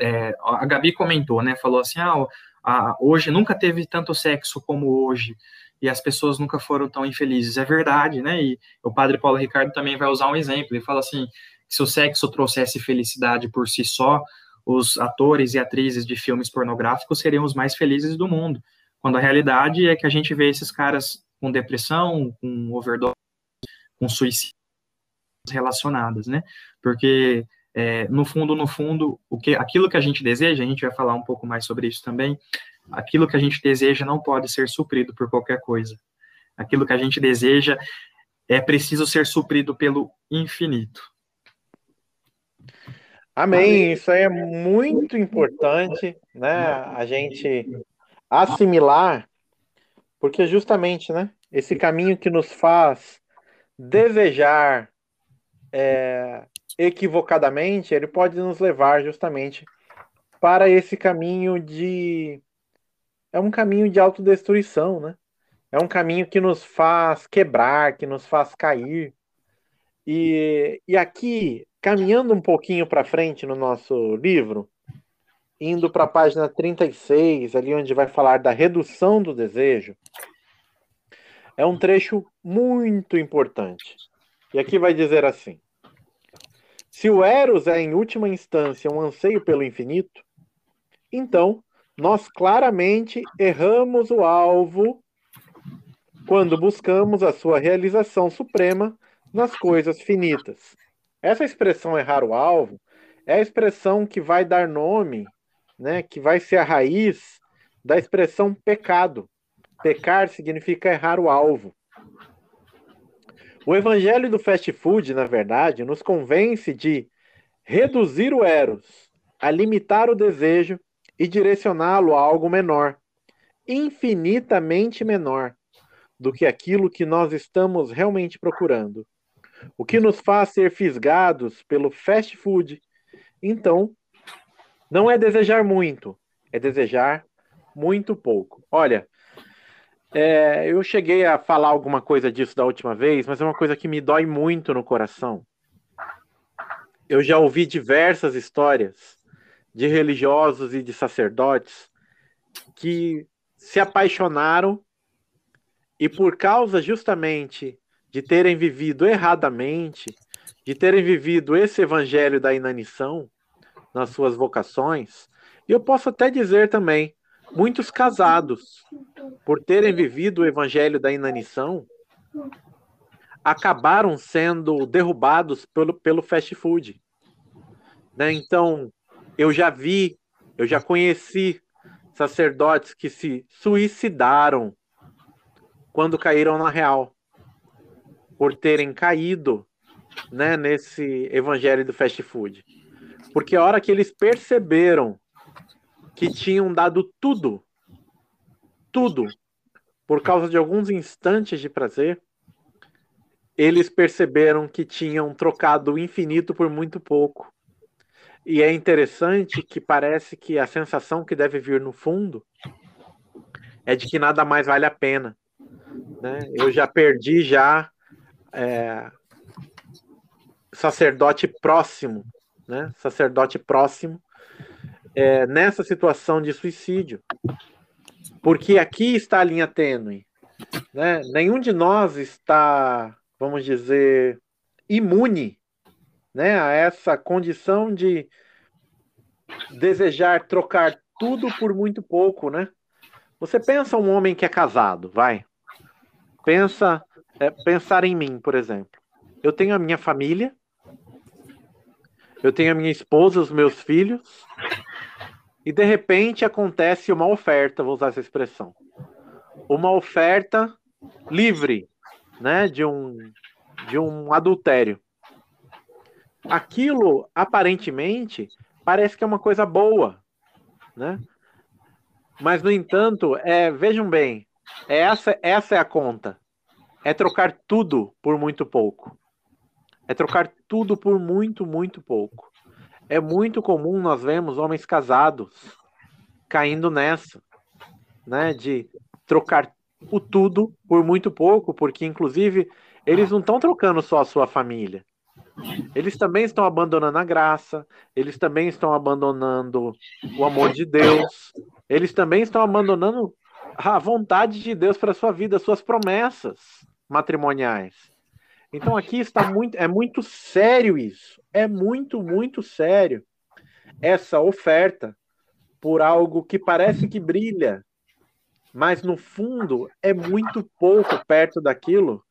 é, a Gabi comentou, né? Falou assim: ah, ah, hoje nunca teve tanto sexo como hoje e as pessoas nunca foram tão infelizes. É verdade, né? E o padre Paulo Ricardo também vai usar um exemplo. Ele fala assim: se o sexo trouxesse felicidade por si só, os atores e atrizes de filmes pornográficos seriam os mais felizes do mundo. Quando a realidade é que a gente vê esses caras com depressão, com overdose, com suicídio relacionadas, né? Porque é, no fundo, no fundo, o que, aquilo que a gente deseja, a gente vai falar um pouco mais sobre isso também. Aquilo que a gente deseja não pode ser suprido por qualquer coisa. Aquilo que a gente deseja é preciso ser suprido pelo infinito. Amém. Isso aí é muito importante, né? A gente assimilar, porque justamente, né? Esse caminho que nos faz desejar é, equivocadamente, ele pode nos levar justamente para esse caminho de. É um caminho de autodestruição, né? É um caminho que nos faz quebrar, que nos faz cair. E, e aqui, caminhando um pouquinho para frente no nosso livro, indo para a página 36, ali onde vai falar da redução do desejo, é um trecho muito importante. E aqui vai dizer assim: se o Eros é, em última instância, um anseio pelo infinito, então nós claramente erramos o alvo quando buscamos a sua realização suprema nas coisas finitas. Essa expressão errar o alvo é a expressão que vai dar nome, né, que vai ser a raiz da expressão pecado. Pecar significa errar o alvo. O evangelho do fast food, na verdade, nos convence de reduzir o eros, a limitar o desejo e direcioná-lo a algo menor, infinitamente menor do que aquilo que nós estamos realmente procurando. O que nos faz ser fisgados pelo fast food, então, não é desejar muito, é desejar muito pouco. Olha, é, eu cheguei a falar alguma coisa disso da última vez, mas é uma coisa que me dói muito no coração. Eu já ouvi diversas histórias de religiosos e de sacerdotes que se apaixonaram e por causa justamente de terem vivido erradamente, de terem vivido esse evangelho da inanição nas suas vocações, e eu posso até dizer também Muitos casados, por terem vivido o evangelho da inanição, acabaram sendo derrubados pelo, pelo fast food. Né? Então, eu já vi, eu já conheci sacerdotes que se suicidaram quando caíram na real, por terem caído né, nesse evangelho do fast food. Porque a hora que eles perceberam que tinham dado tudo, tudo, por causa de alguns instantes de prazer, eles perceberam que tinham trocado o infinito por muito pouco. E é interessante que parece que a sensação que deve vir no fundo é de que nada mais vale a pena. Né? Eu já perdi já é, sacerdote próximo, né? Sacerdote próximo é, nessa situação de suicídio. Porque aqui está a linha tênue. Né? Nenhum de nós está, vamos dizer, imune né, a essa condição de desejar trocar tudo por muito pouco, né? Você pensa um homem que é casado, vai. Pensa, é, pensar em mim, por exemplo. Eu tenho a minha família, eu tenho a minha esposa, os meus filhos, e de repente acontece uma oferta, vou usar essa expressão. Uma oferta livre, né, de um de um adultério. Aquilo aparentemente parece que é uma coisa boa, né? Mas no entanto, é, vejam bem, essa essa é a conta. É trocar tudo por muito pouco. É trocar tudo por muito, muito pouco. É muito comum nós vemos homens casados caindo nessa, né, de trocar o tudo por muito pouco, porque inclusive eles não estão trocando só a sua família. Eles também estão abandonando a graça, eles também estão abandonando o amor de Deus, eles também estão abandonando a vontade de Deus para sua vida, suas promessas matrimoniais. Então aqui está muito, é muito sério isso. É muito, muito sério essa oferta por algo que parece que brilha, mas no fundo é muito pouco perto daquilo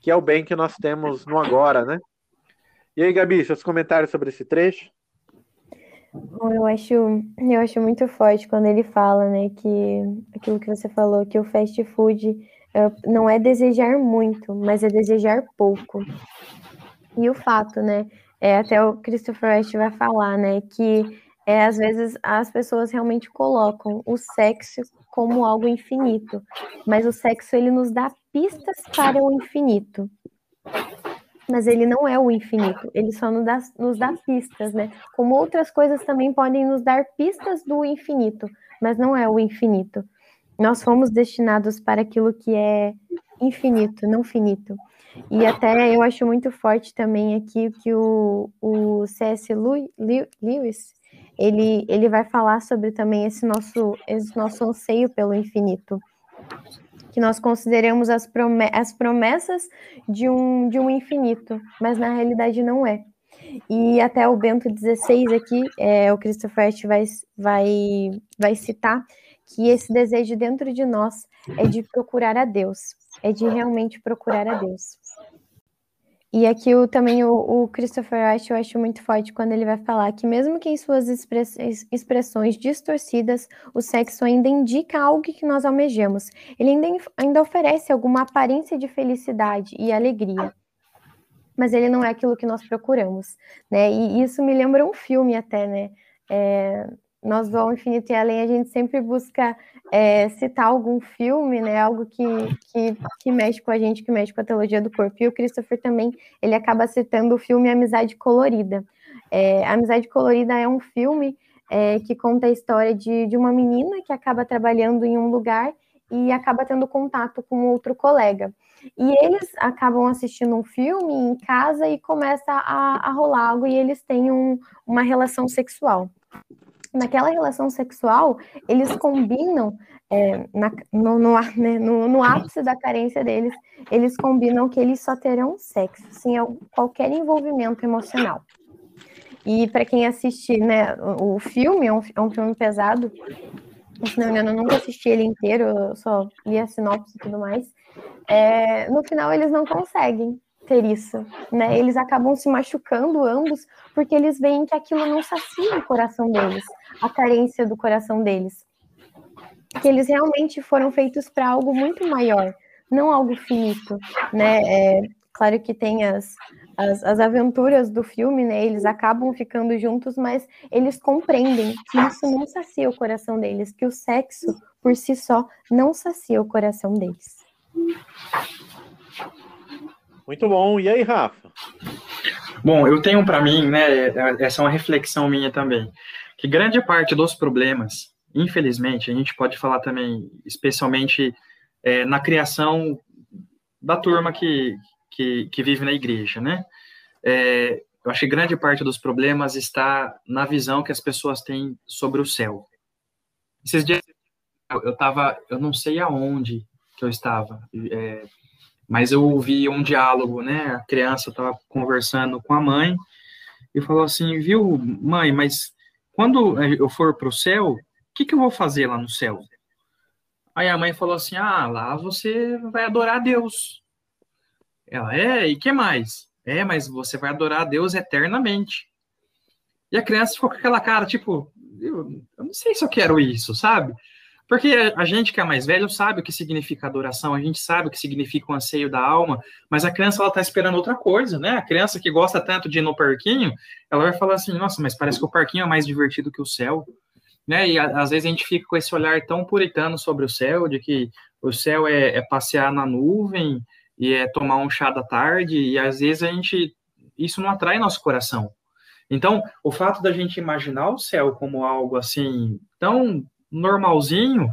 que é o bem que nós temos no agora, né? E aí, Gabi, seus comentários sobre esse trecho? Eu acho, eu acho muito forte quando ele fala, né, que aquilo que você falou, que o fast food não é desejar muito, mas é desejar pouco. E o fato, né, é, até o Christopher West vai falar, né, que é, às vezes as pessoas realmente colocam o sexo como algo infinito, mas o sexo ele nos dá pistas para o infinito mas ele não é o infinito, ele só nos dá, nos dá pistas, né? Como outras coisas também podem nos dar pistas do infinito, mas não é o infinito. Nós fomos destinados para aquilo que é infinito, não finito. E até eu acho muito forte também aqui que o, o C.S. Lewis, ele, ele vai falar sobre também esse nosso, esse nosso anseio pelo infinito que nós consideramos as, as promessas de um, de um infinito, mas na realidade não é. E até o Bento XVI aqui, é, o Christopher vai, vai, vai citar que esse desejo dentro de nós é de procurar a Deus, é de realmente procurar a Deus. E aqui o, também o, o Christopher Wright eu acho muito forte quando ele vai falar que mesmo que em suas expressões distorcidas, o sexo ainda indica algo que nós almejamos. Ele ainda, ainda oferece alguma aparência de felicidade e alegria. Mas ele não é aquilo que nós procuramos, né? E isso me lembra um filme até, né? É, nós do Infinito e Além, a gente sempre busca é, citar algum filme, né, algo que, que, que, mexe com a gente, que mexe com a teologia do corpo. E o Christopher também, ele acaba citando o filme Amizade Colorida. É, Amizade Colorida é um filme é, que conta a história de, de uma menina que acaba trabalhando em um lugar e acaba tendo contato com outro colega. E eles acabam assistindo um filme em casa e começa a, a rolar algo e eles têm um, uma relação sexual naquela relação sexual, eles combinam, é, na, no, no, né, no, no, ápice da carência deles, eles combinam que eles só terão sexo, sem qualquer envolvimento emocional. E para quem assistir né, o, filme, é um, é um, filme pesado, se não me engano, eu nunca assisti ele inteiro, eu só li a sinopse e tudo mais. É, no final, eles não conseguem ter isso, né? Eles acabam se machucando ambos porque eles veem que aquilo não sacia o coração deles, a carência do coração deles. Que eles realmente foram feitos para algo muito maior, não algo finito, né? É, claro que tem as, as, as, aventuras do filme, né? Eles acabam ficando juntos, mas eles compreendem que isso não sacia o coração deles, que o sexo por si só não sacia o coração deles. Muito bom. E aí, Rafa? Bom, eu tenho para mim, né, essa é uma reflexão minha também, que grande parte dos problemas, infelizmente, a gente pode falar também, especialmente é, na criação da turma que, que, que, vive na igreja, né? É, eu acho que grande parte dos problemas está na visão que as pessoas têm sobre o céu. Esses dias eu estava, eu não sei aonde que eu estava, é, mas eu ouvi um diálogo, né? A criança estava conversando com a mãe e falou assim: Viu, mãe, mas quando eu for para o céu, o que, que eu vou fazer lá no céu? Aí a mãe falou assim: Ah, lá você vai adorar a Deus. Ela, é, e que mais? É, mas você vai adorar a Deus eternamente. E a criança ficou com aquela cara, tipo, eu, eu não sei se eu quero isso, sabe? Porque a gente que é mais velho sabe o que significa adoração, a gente sabe o que significa o anseio da alma, mas a criança ela tá esperando outra coisa, né? A criança que gosta tanto de ir no parquinho, ela vai falar assim: "Nossa, mas parece que o parquinho é mais divertido que o céu". Né? E às vezes a gente fica com esse olhar tão puritano sobre o céu, de que o céu é, é passear na nuvem e é tomar um chá da tarde, e às vezes a gente isso não atrai nosso coração. Então, o fato da gente imaginar o céu como algo assim tão normalzinho,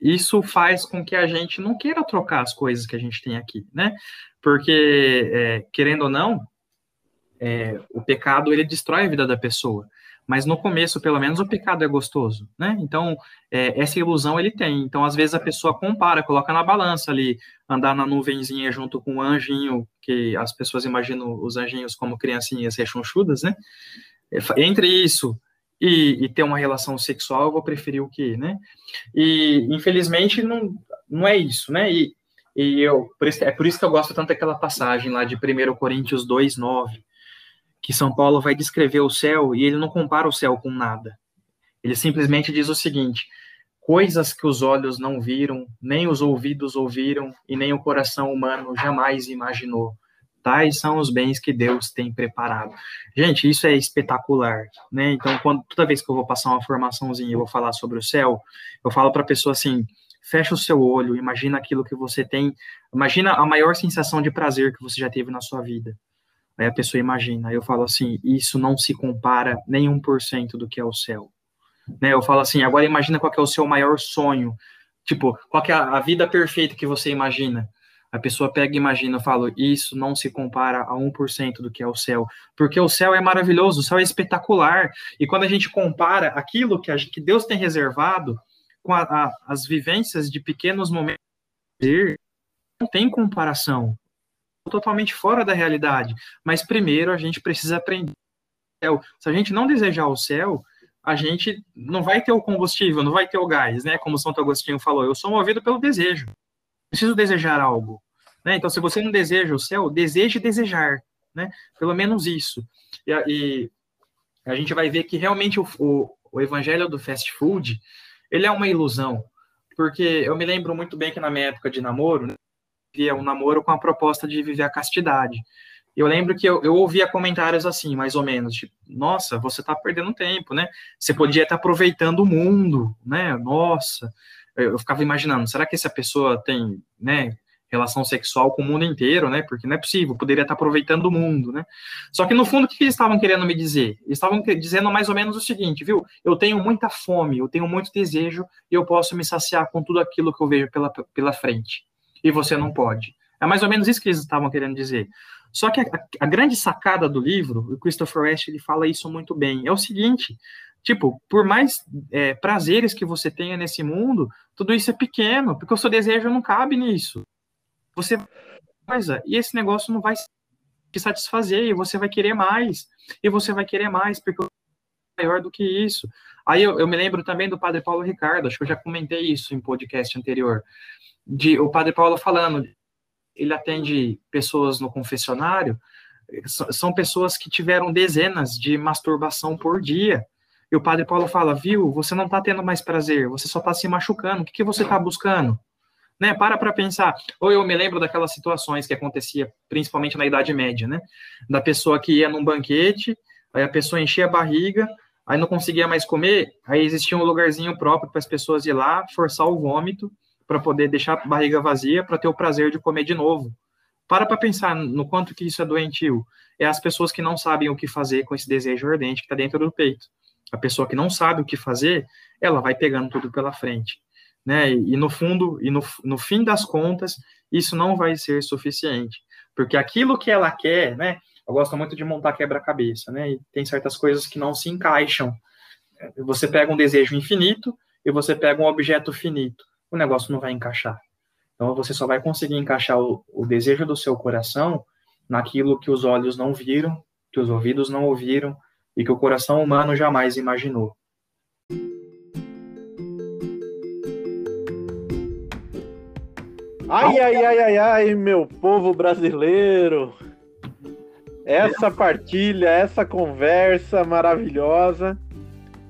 isso faz com que a gente não queira trocar as coisas que a gente tem aqui, né? Porque, é, querendo ou não, é, o pecado, ele destrói a vida da pessoa. Mas no começo, pelo menos, o pecado é gostoso, né? Então, é, essa ilusão ele tem. Então, às vezes, a pessoa compara, coloca na balança ali, andar na nuvenzinha junto com um anjinho, que as pessoas imaginam os anjinhos como criancinhas rechonchudas, né? Entre isso e, e, ter uma relação sexual, eu vou preferir o quê, né? E, infelizmente, não, não é isso, né? E, e eu, por isso, é por isso que eu gosto tanto daquela passagem lá de 1 Coríntios 2, 9, que São Paulo vai descrever o céu e ele não compara o céu com nada. Ele simplesmente diz o seguinte: coisas que os olhos não viram, nem os ouvidos ouviram, e nem o coração humano jamais imaginou tais são os bens que Deus tem preparado. Gente, isso é espetacular, né? Então, quando toda vez que eu vou passar uma formaçãozinha e vou falar sobre o céu, eu falo para a pessoa assim: fecha o seu olho, imagina aquilo que você tem, imagina a maior sensação de prazer que você já teve na sua vida. Aí a pessoa imagina, eu falo assim: isso não se compara nem 1% do que é o céu. Né? Eu falo assim: agora imagina qual é o seu maior sonho. Tipo, qual é a vida perfeita que você imagina? A pessoa pega e imagina, eu falo, isso não se compara a 1% do que é o céu, porque o céu é maravilhoso, o céu é espetacular, e quando a gente compara aquilo que, a, que Deus tem reservado com a, a, as vivências de pequenos momentos, não tem comparação, totalmente fora da realidade, mas primeiro a gente precisa aprender o céu. Se a gente não desejar o céu, a gente não vai ter o combustível, não vai ter o gás, né? Como Santo Agostinho falou, eu sou movido pelo desejo preciso desejar algo. Né? Então, se você não deseja o céu, deseje desejar. Né? Pelo menos isso. E, e a gente vai ver que realmente o, o, o, evangelho do fast food ele é uma ilusão. Porque eu me lembro muito bem que na minha época de namoro, né, via um namoro com a proposta de viver a castidade. Eu lembro que eu, eu ouvia comentários assim, mais ou menos, tipo, nossa, você está perdendo tempo, né? Você podia estar aproveitando o mundo, né? Nossa, eu ficava imaginando, será que essa pessoa tem, né, relação sexual com o mundo inteiro, né? Porque não é possível, poderia estar aproveitando o mundo, né? Só que no fundo, o que eles estavam querendo me dizer? Eles estavam dizendo mais ou menos o seguinte, viu? Eu tenho muita fome, eu tenho muito desejo e eu posso me saciar com tudo aquilo que eu vejo pela, pela frente. E você não pode. É mais ou menos isso que eles estavam querendo dizer. Só que a, a grande sacada do livro, o Christopher West ele fala isso muito bem, é o seguinte: Tipo, por mais é, prazeres que você tenha nesse mundo, tudo isso é pequeno, porque o seu desejo não cabe nisso. Você coisa e esse negócio não vai te satisfazer, e você vai querer mais, e você vai querer mais, porque é maior do que isso. Aí eu, eu me lembro também do Padre Paulo Ricardo, acho que eu já comentei isso em podcast anterior, de o Padre Paulo falando, ele atende pessoas no confessionário, são pessoas que tiveram dezenas de masturbação por dia, e o padre Paulo fala, viu, você não está tendo mais prazer, você só está se machucando, o que, que você está buscando? Né, para para pensar. Ou eu me lembro daquelas situações que acontecia, principalmente na Idade Média, né? Da pessoa que ia num banquete, aí a pessoa enchia a barriga, aí não conseguia mais comer, aí existia um lugarzinho próprio para as pessoas ir lá, forçar o vômito, para poder deixar a barriga vazia, para ter o prazer de comer de novo. Para para pensar no quanto que isso é doentio. É as pessoas que não sabem o que fazer com esse desejo ardente que está dentro do peito. A pessoa que não sabe o que fazer, ela vai pegando tudo pela frente. Né? E, no fundo, e no, no fim das contas, isso não vai ser suficiente. Porque aquilo que ela quer, né? Eu gosto muito de montar quebra-cabeça, né? E tem certas coisas que não se encaixam. Você pega um desejo infinito e você pega um objeto finito. O negócio não vai encaixar. Então você só vai conseguir encaixar o, o desejo do seu coração naquilo que os olhos não viram, que os ouvidos não ouviram, e que o coração humano jamais imaginou. Ai, ai, ai, ai, ai, meu povo brasileiro! Essa partilha, essa conversa maravilhosa.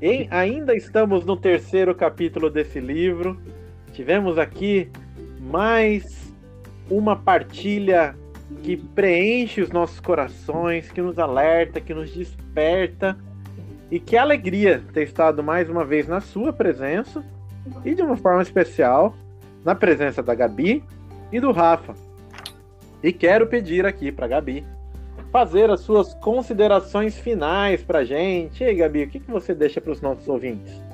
E ainda estamos no terceiro capítulo desse livro. Tivemos aqui mais uma partilha que preenche os nossos corações, que nos alerta, que nos desperta. E que alegria ter estado mais uma vez na sua presença e de uma forma especial na presença da Gabi e do Rafa. E quero pedir aqui para Gabi fazer as suas considerações finais para gente. E aí, Gabi, o que, que você deixa para os nossos ouvintes?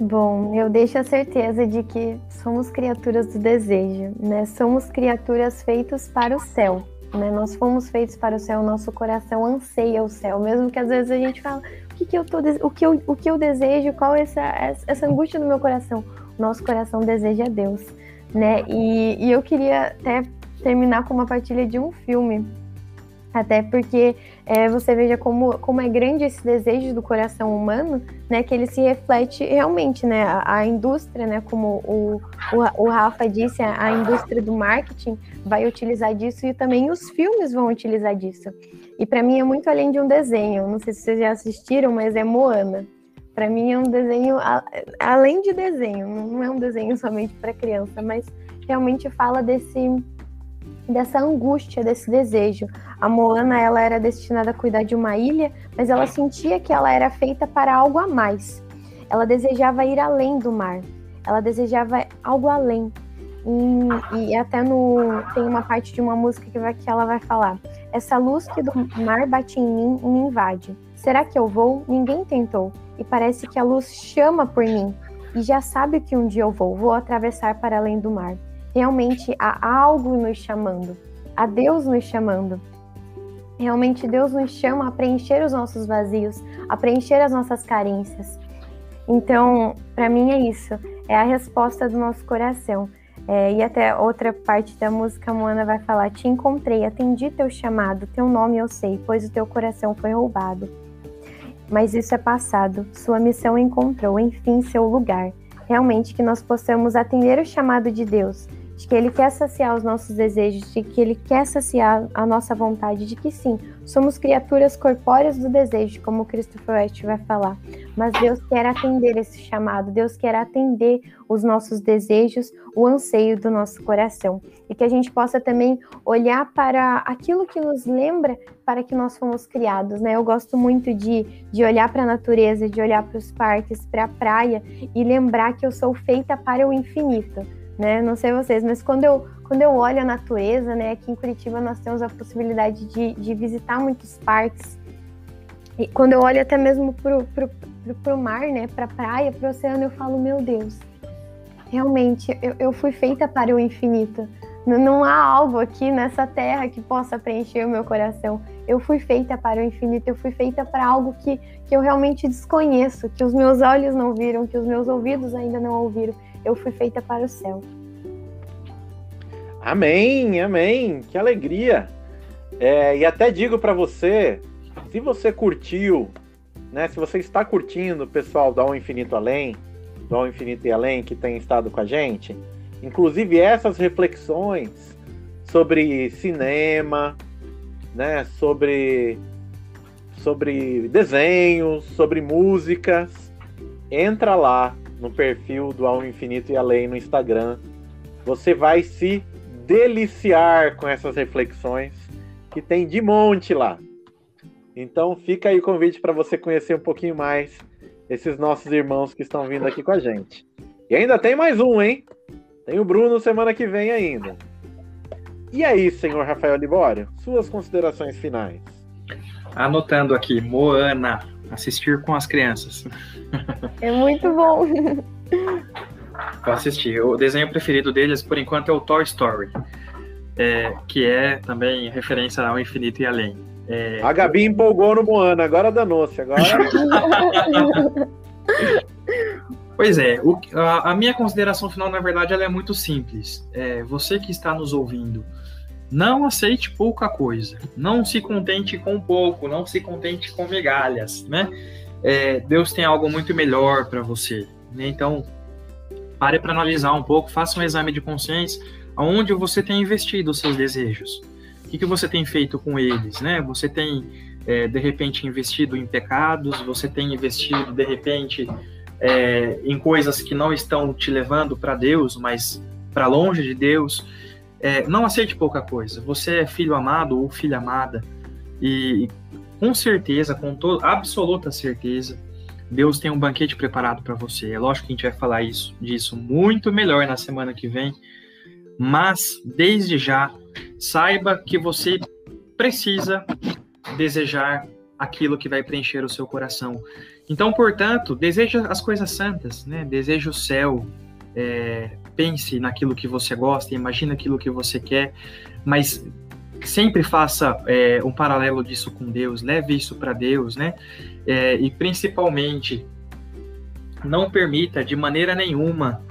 Bom, eu deixo a certeza de que somos criaturas do desejo, né? Somos criaturas feitas para o céu, né? Nós fomos feitos para o céu, nosso coração anseia o céu, mesmo que às vezes a gente fala, o que, que eu tô, o que eu, o que eu desejo, qual é essa, essa angústia no meu coração? Nosso coração deseja Deus, né? E, e eu queria até terminar com uma partilha de um filme Até porque é, você veja como, como é grande esse desejo do coração humano, né? Que ele se reflete realmente, né? A, a indústria, né? Como o, o, o Rafa disse, a, a, indústria do marketing vai utilizar disso e também os filmes vão utilizar disso. E para mim é muito além de um desenho. Não sei se vocês já assistiram, mas é Moana. Para mim é um desenho a, além de desenho. Não é um desenho somente para criança, mas realmente fala desse dessa angústia, desse desejo. A Moana ela era destinada a cuidar de uma ilha, mas ela sentia que ela era feita para algo a mais. Ela desejava ir além do mar. Ela desejava algo além. E, e até no tem uma parte de uma música que, vai, que ela vai falar: essa luz que do mar bate em mim e me invade. Será que eu vou? Ninguém tentou. E parece que a luz chama por mim. E já sabe que um dia eu vou. Vou atravessar para além do mar. Realmente há algo nos chamando. Há Deus nos chamando. Realmente Deus nos chama a preencher os nossos vazios, a preencher as nossas carências. Então, para mim é isso, é a resposta do nosso coração. É, e até outra parte da música, Moana vai falar: Te encontrei, atendi teu chamado, teu nome eu sei, pois o teu coração foi roubado. Mas isso é passado, sua missão encontrou, enfim, seu lugar. Realmente que nós possamos atender o chamado de Deus, de que Ele quer saciar os nossos desejos, de que Ele quer saciar a nossa vontade, de que sim, somos criaturas corpóreas do desejo, como Christopher West vai falar. Mas Deus quer atender esse chamado, Deus quer atender os nossos desejos, o anseio do nosso coração. E que a gente possa também olhar para aquilo que nos lembra para que nós fomos criados, né? Eu gosto muito de, de olhar para a natureza, de olhar para os parques, para a praia e lembrar que eu sou feita para o infinito né? Não sei vocês, mas quando eu, quando eu olho a natureza, né? Aqui em Curitiba nós temos a possibilidade de, de visitar muitos parques. E quando eu olho até mesmo pro, pro, pro, pro mar, né? Pra praia, pro oceano, eu falo, meu Deus, realmente, eu, eu fui feita para o infinito. Não, não há algo aqui nessa terra que possa preencher o meu coração. Eu fui feita para o infinito, eu fui feita para algo que, que eu realmente desconheço, que os meus olhos não viram, que os meus ouvidos ainda não ouviram eu fui feita para o céu. Amém, amém. Que alegria. É, e até digo para você, se você curtiu, né, se você está curtindo o pessoal do Ao Infinito Além, do Ao Infinito e Além que tem estado com a gente, inclusive essas reflexões sobre cinema, né, sobre sobre desenhos, sobre músicas, entra lá no perfil do Ao Infinito e Além no Instagram. Você vai se deliciar com essas reflexões que tem de monte lá. Então fica aí o convite para você conhecer um pouquinho mais esses nossos irmãos que estão vindo aqui com a gente. E ainda tem mais um, hein? Tem o Bruno semana que vem ainda. E aí, senhor Rafael Libório, suas considerações finais? Anotando aqui, Moana, assistir com as crianças. É muito bom. Vou assistir. O desenho preferido deles, por enquanto, é o Toy Story, é, que é também referência ao infinito e além. É... A Gabi empolgou no Moana, agora danou-se. Agora... pois é, o, a, a, minha consideração final, na verdade, ela é muito simples. É, você que está nos ouvindo, não aceite pouca coisa. Não se contente com pouco. Não se contente com migalhas, né? É, Deus tem algo muito melhor para você. Né? Então, pare para analisar um pouco. Faça um exame de consciência. Aonde você tem investido os seus desejos? O que, que você tem feito com eles, né? Você tem é, de repente investido em pecados? Você tem investido de repente é, em coisas que não estão te levando para Deus, mas para longe de Deus? É, não aceite pouca coisa. Você é filho amado ou filha amada e com certeza, com toda absoluta certeza, Deus tem um banquete preparado para você. É lógico que a gente vai falar isso, disso muito melhor na semana que vem, mas desde já saiba que você precisa desejar aquilo que vai preencher o seu coração. Então, portanto, deseja as coisas santas, né? Deseja o céu, é, pense naquilo que você gosta, imagine aquilo que você quer, mas sempre faça é, um paralelo disso com Deus, leve isso para Deus, né? É, e principalmente, não permita de maneira nenhuma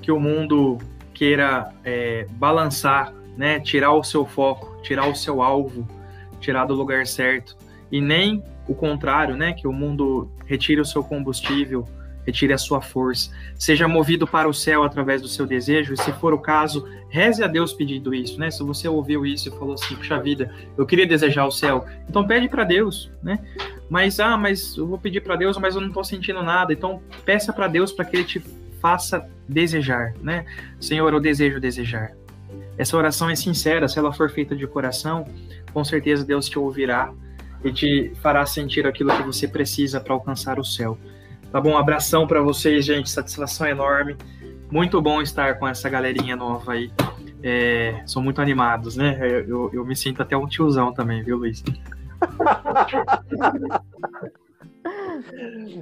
que o mundo queira é, balançar, né? Tirar o seu foco, tirar o seu alvo, tirar do lugar certo. E nem o contrário, né? Que o mundo retire o seu combustível, retire a sua força. Seja movido para o céu através do seu desejo, e se for o caso, reze a Deus pedindo isso, né? Se você ouviu isso e falou assim, puxa vida, eu queria desejar o céu, então pede para Deus, né? Mas, ah, mas eu vou pedir para Deus, mas eu não estou sentindo nada, então peça para Deus para que Ele te faça desejar, né? Senhor, eu desejo desejar. Essa oração é sincera, se ela for feita de coração, com certeza Deus te ouvirá e te fará sentir aquilo que você precisa para alcançar o céu. Tá bom? Um abração para vocês, gente. Satisfação enorme. Muito bom estar com essa galerinha nova aí. É, são muito animados, né? Eu, eu, me sinto até um tiozão também, viu, Luiz?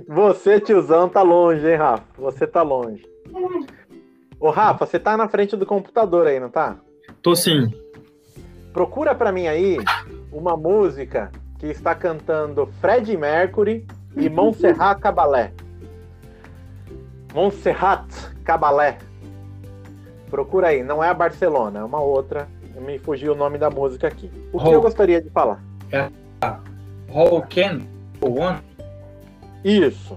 Você, tiozão, tá longe, hein, Rafa? Você tá longe. Ô, Rafa, você tá na frente do computador aí, não tá? Tô sim. Procura para mim aí uma música que está cantando Fred Mercury e Montserrat Cabalé. Montserrat Cabalé. Procura aí, não é a Barcelona, é uma outra. Me fugiu o nome da música aqui. O que eu gostaria de falar? É How Can One? Isso.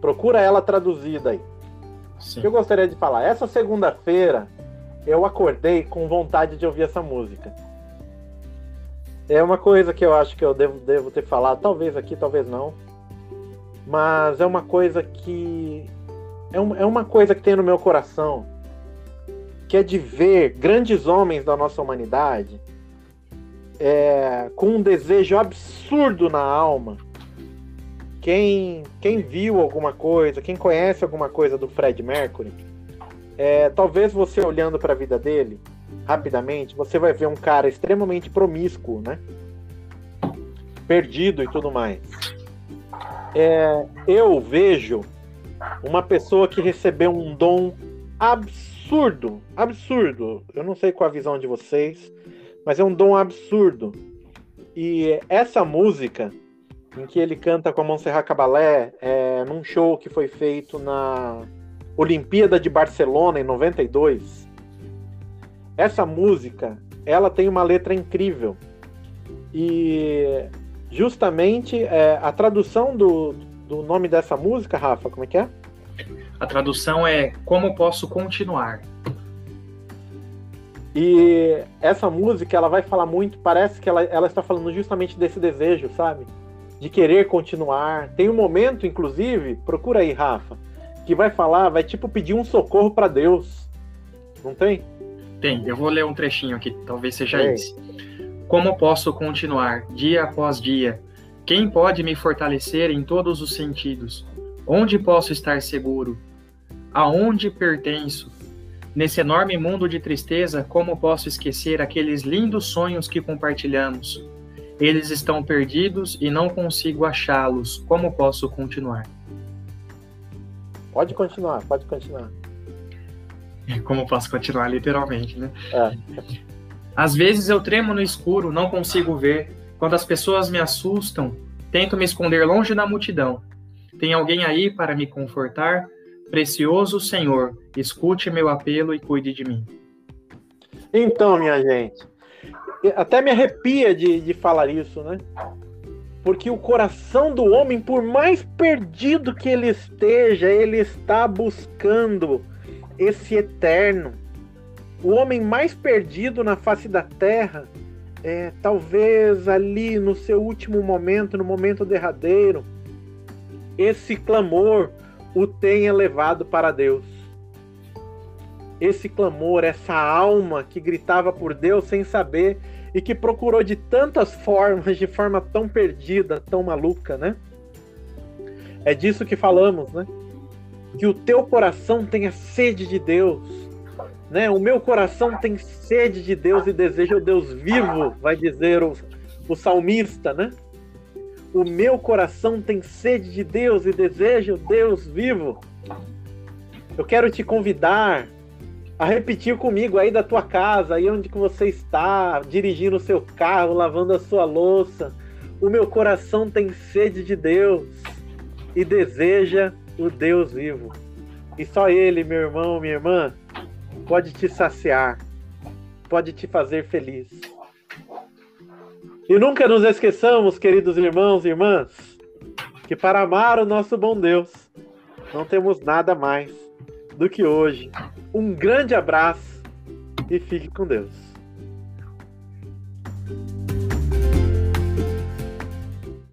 Procura ela traduzida aí. Sim. O que eu gostaria de falar? Essa segunda-feira eu acordei com vontade de ouvir essa música. É uma coisa que eu acho que eu devo, devo ter falado, talvez aqui, talvez não. Mas é uma coisa que. É, um, é uma coisa que tem no meu coração. Que é de ver grandes homens da nossa humanidade é, com um desejo absurdo na alma. Quem, quem viu alguma coisa, quem conhece alguma coisa do Fred Mercury, é, talvez você olhando para a vida dele, rapidamente, você vai ver um cara extremamente promíscuo, né? Perdido e tudo mais. É, eu vejo uma pessoa que recebeu um dom absurdo, absurdo. Eu não sei qual a visão de vocês, mas é um dom absurdo. E essa música, em que ele canta com a Montserrat Caballé, é, num show que foi feito na Olimpíada de Barcelona em 92, essa música, ela tem uma letra incrível. E justamente é, a tradução do, do nome dessa música, Rafa, como é que é? A tradução é Como Posso Continuar. E essa música, ela vai falar muito, parece que ela, ela está falando justamente desse desejo, sabe? De querer continuar. Tem um momento, inclusive, procura aí, Rafa, que vai falar, vai tipo pedir um socorro para Deus. Não tem? Tem, eu vou ler um trechinho aqui, talvez seja esse. Como posso continuar, dia após dia? Quem pode me fortalecer em todos os sentidos? Onde posso estar seguro? Aonde pertenço? Nesse enorme mundo de tristeza, como posso esquecer aqueles lindos sonhos que compartilhamos? Eles estão perdidos e não consigo achá-los. Como posso continuar? Pode continuar, pode continuar. Como posso continuar, literalmente, né? É. Às vezes eu tremo no escuro, não consigo ver. Quando as pessoas me assustam, tento me esconder longe da multidão. Tem alguém aí para me confortar? Precioso Senhor, escute meu apelo e cuide de mim. Então, minha gente, até me arrepia de, de falar isso, né? Porque o coração do homem, por mais perdido que ele esteja, ele está buscando esse eterno. O homem mais perdido na face da terra, é, talvez ali no seu último momento, no momento derradeiro, esse clamor o tenha levado para Deus. Esse clamor, essa alma que gritava por Deus sem saber e que procurou de tantas formas, de forma tão perdida, tão maluca, né? É disso que falamos, né? que o teu coração tenha sede de Deus. Né? O meu coração tem sede de Deus e deseja o Deus vivo, vai dizer o, o salmista, né? O meu coração tem sede de Deus e deseja o Deus vivo. Eu quero te convidar a repetir comigo aí da tua casa, aí onde que você está, dirigindo o seu carro, lavando a sua louça. O meu coração tem sede de Deus e deseja o Deus vivo. E só Ele, meu irmão, minha irmã, pode te saciar, pode te fazer feliz. E nunca nos esqueçamos, queridos irmãos e irmãs, que para amar o nosso bom Deus, não temos nada mais do que hoje. Um grande abraço e fique com Deus.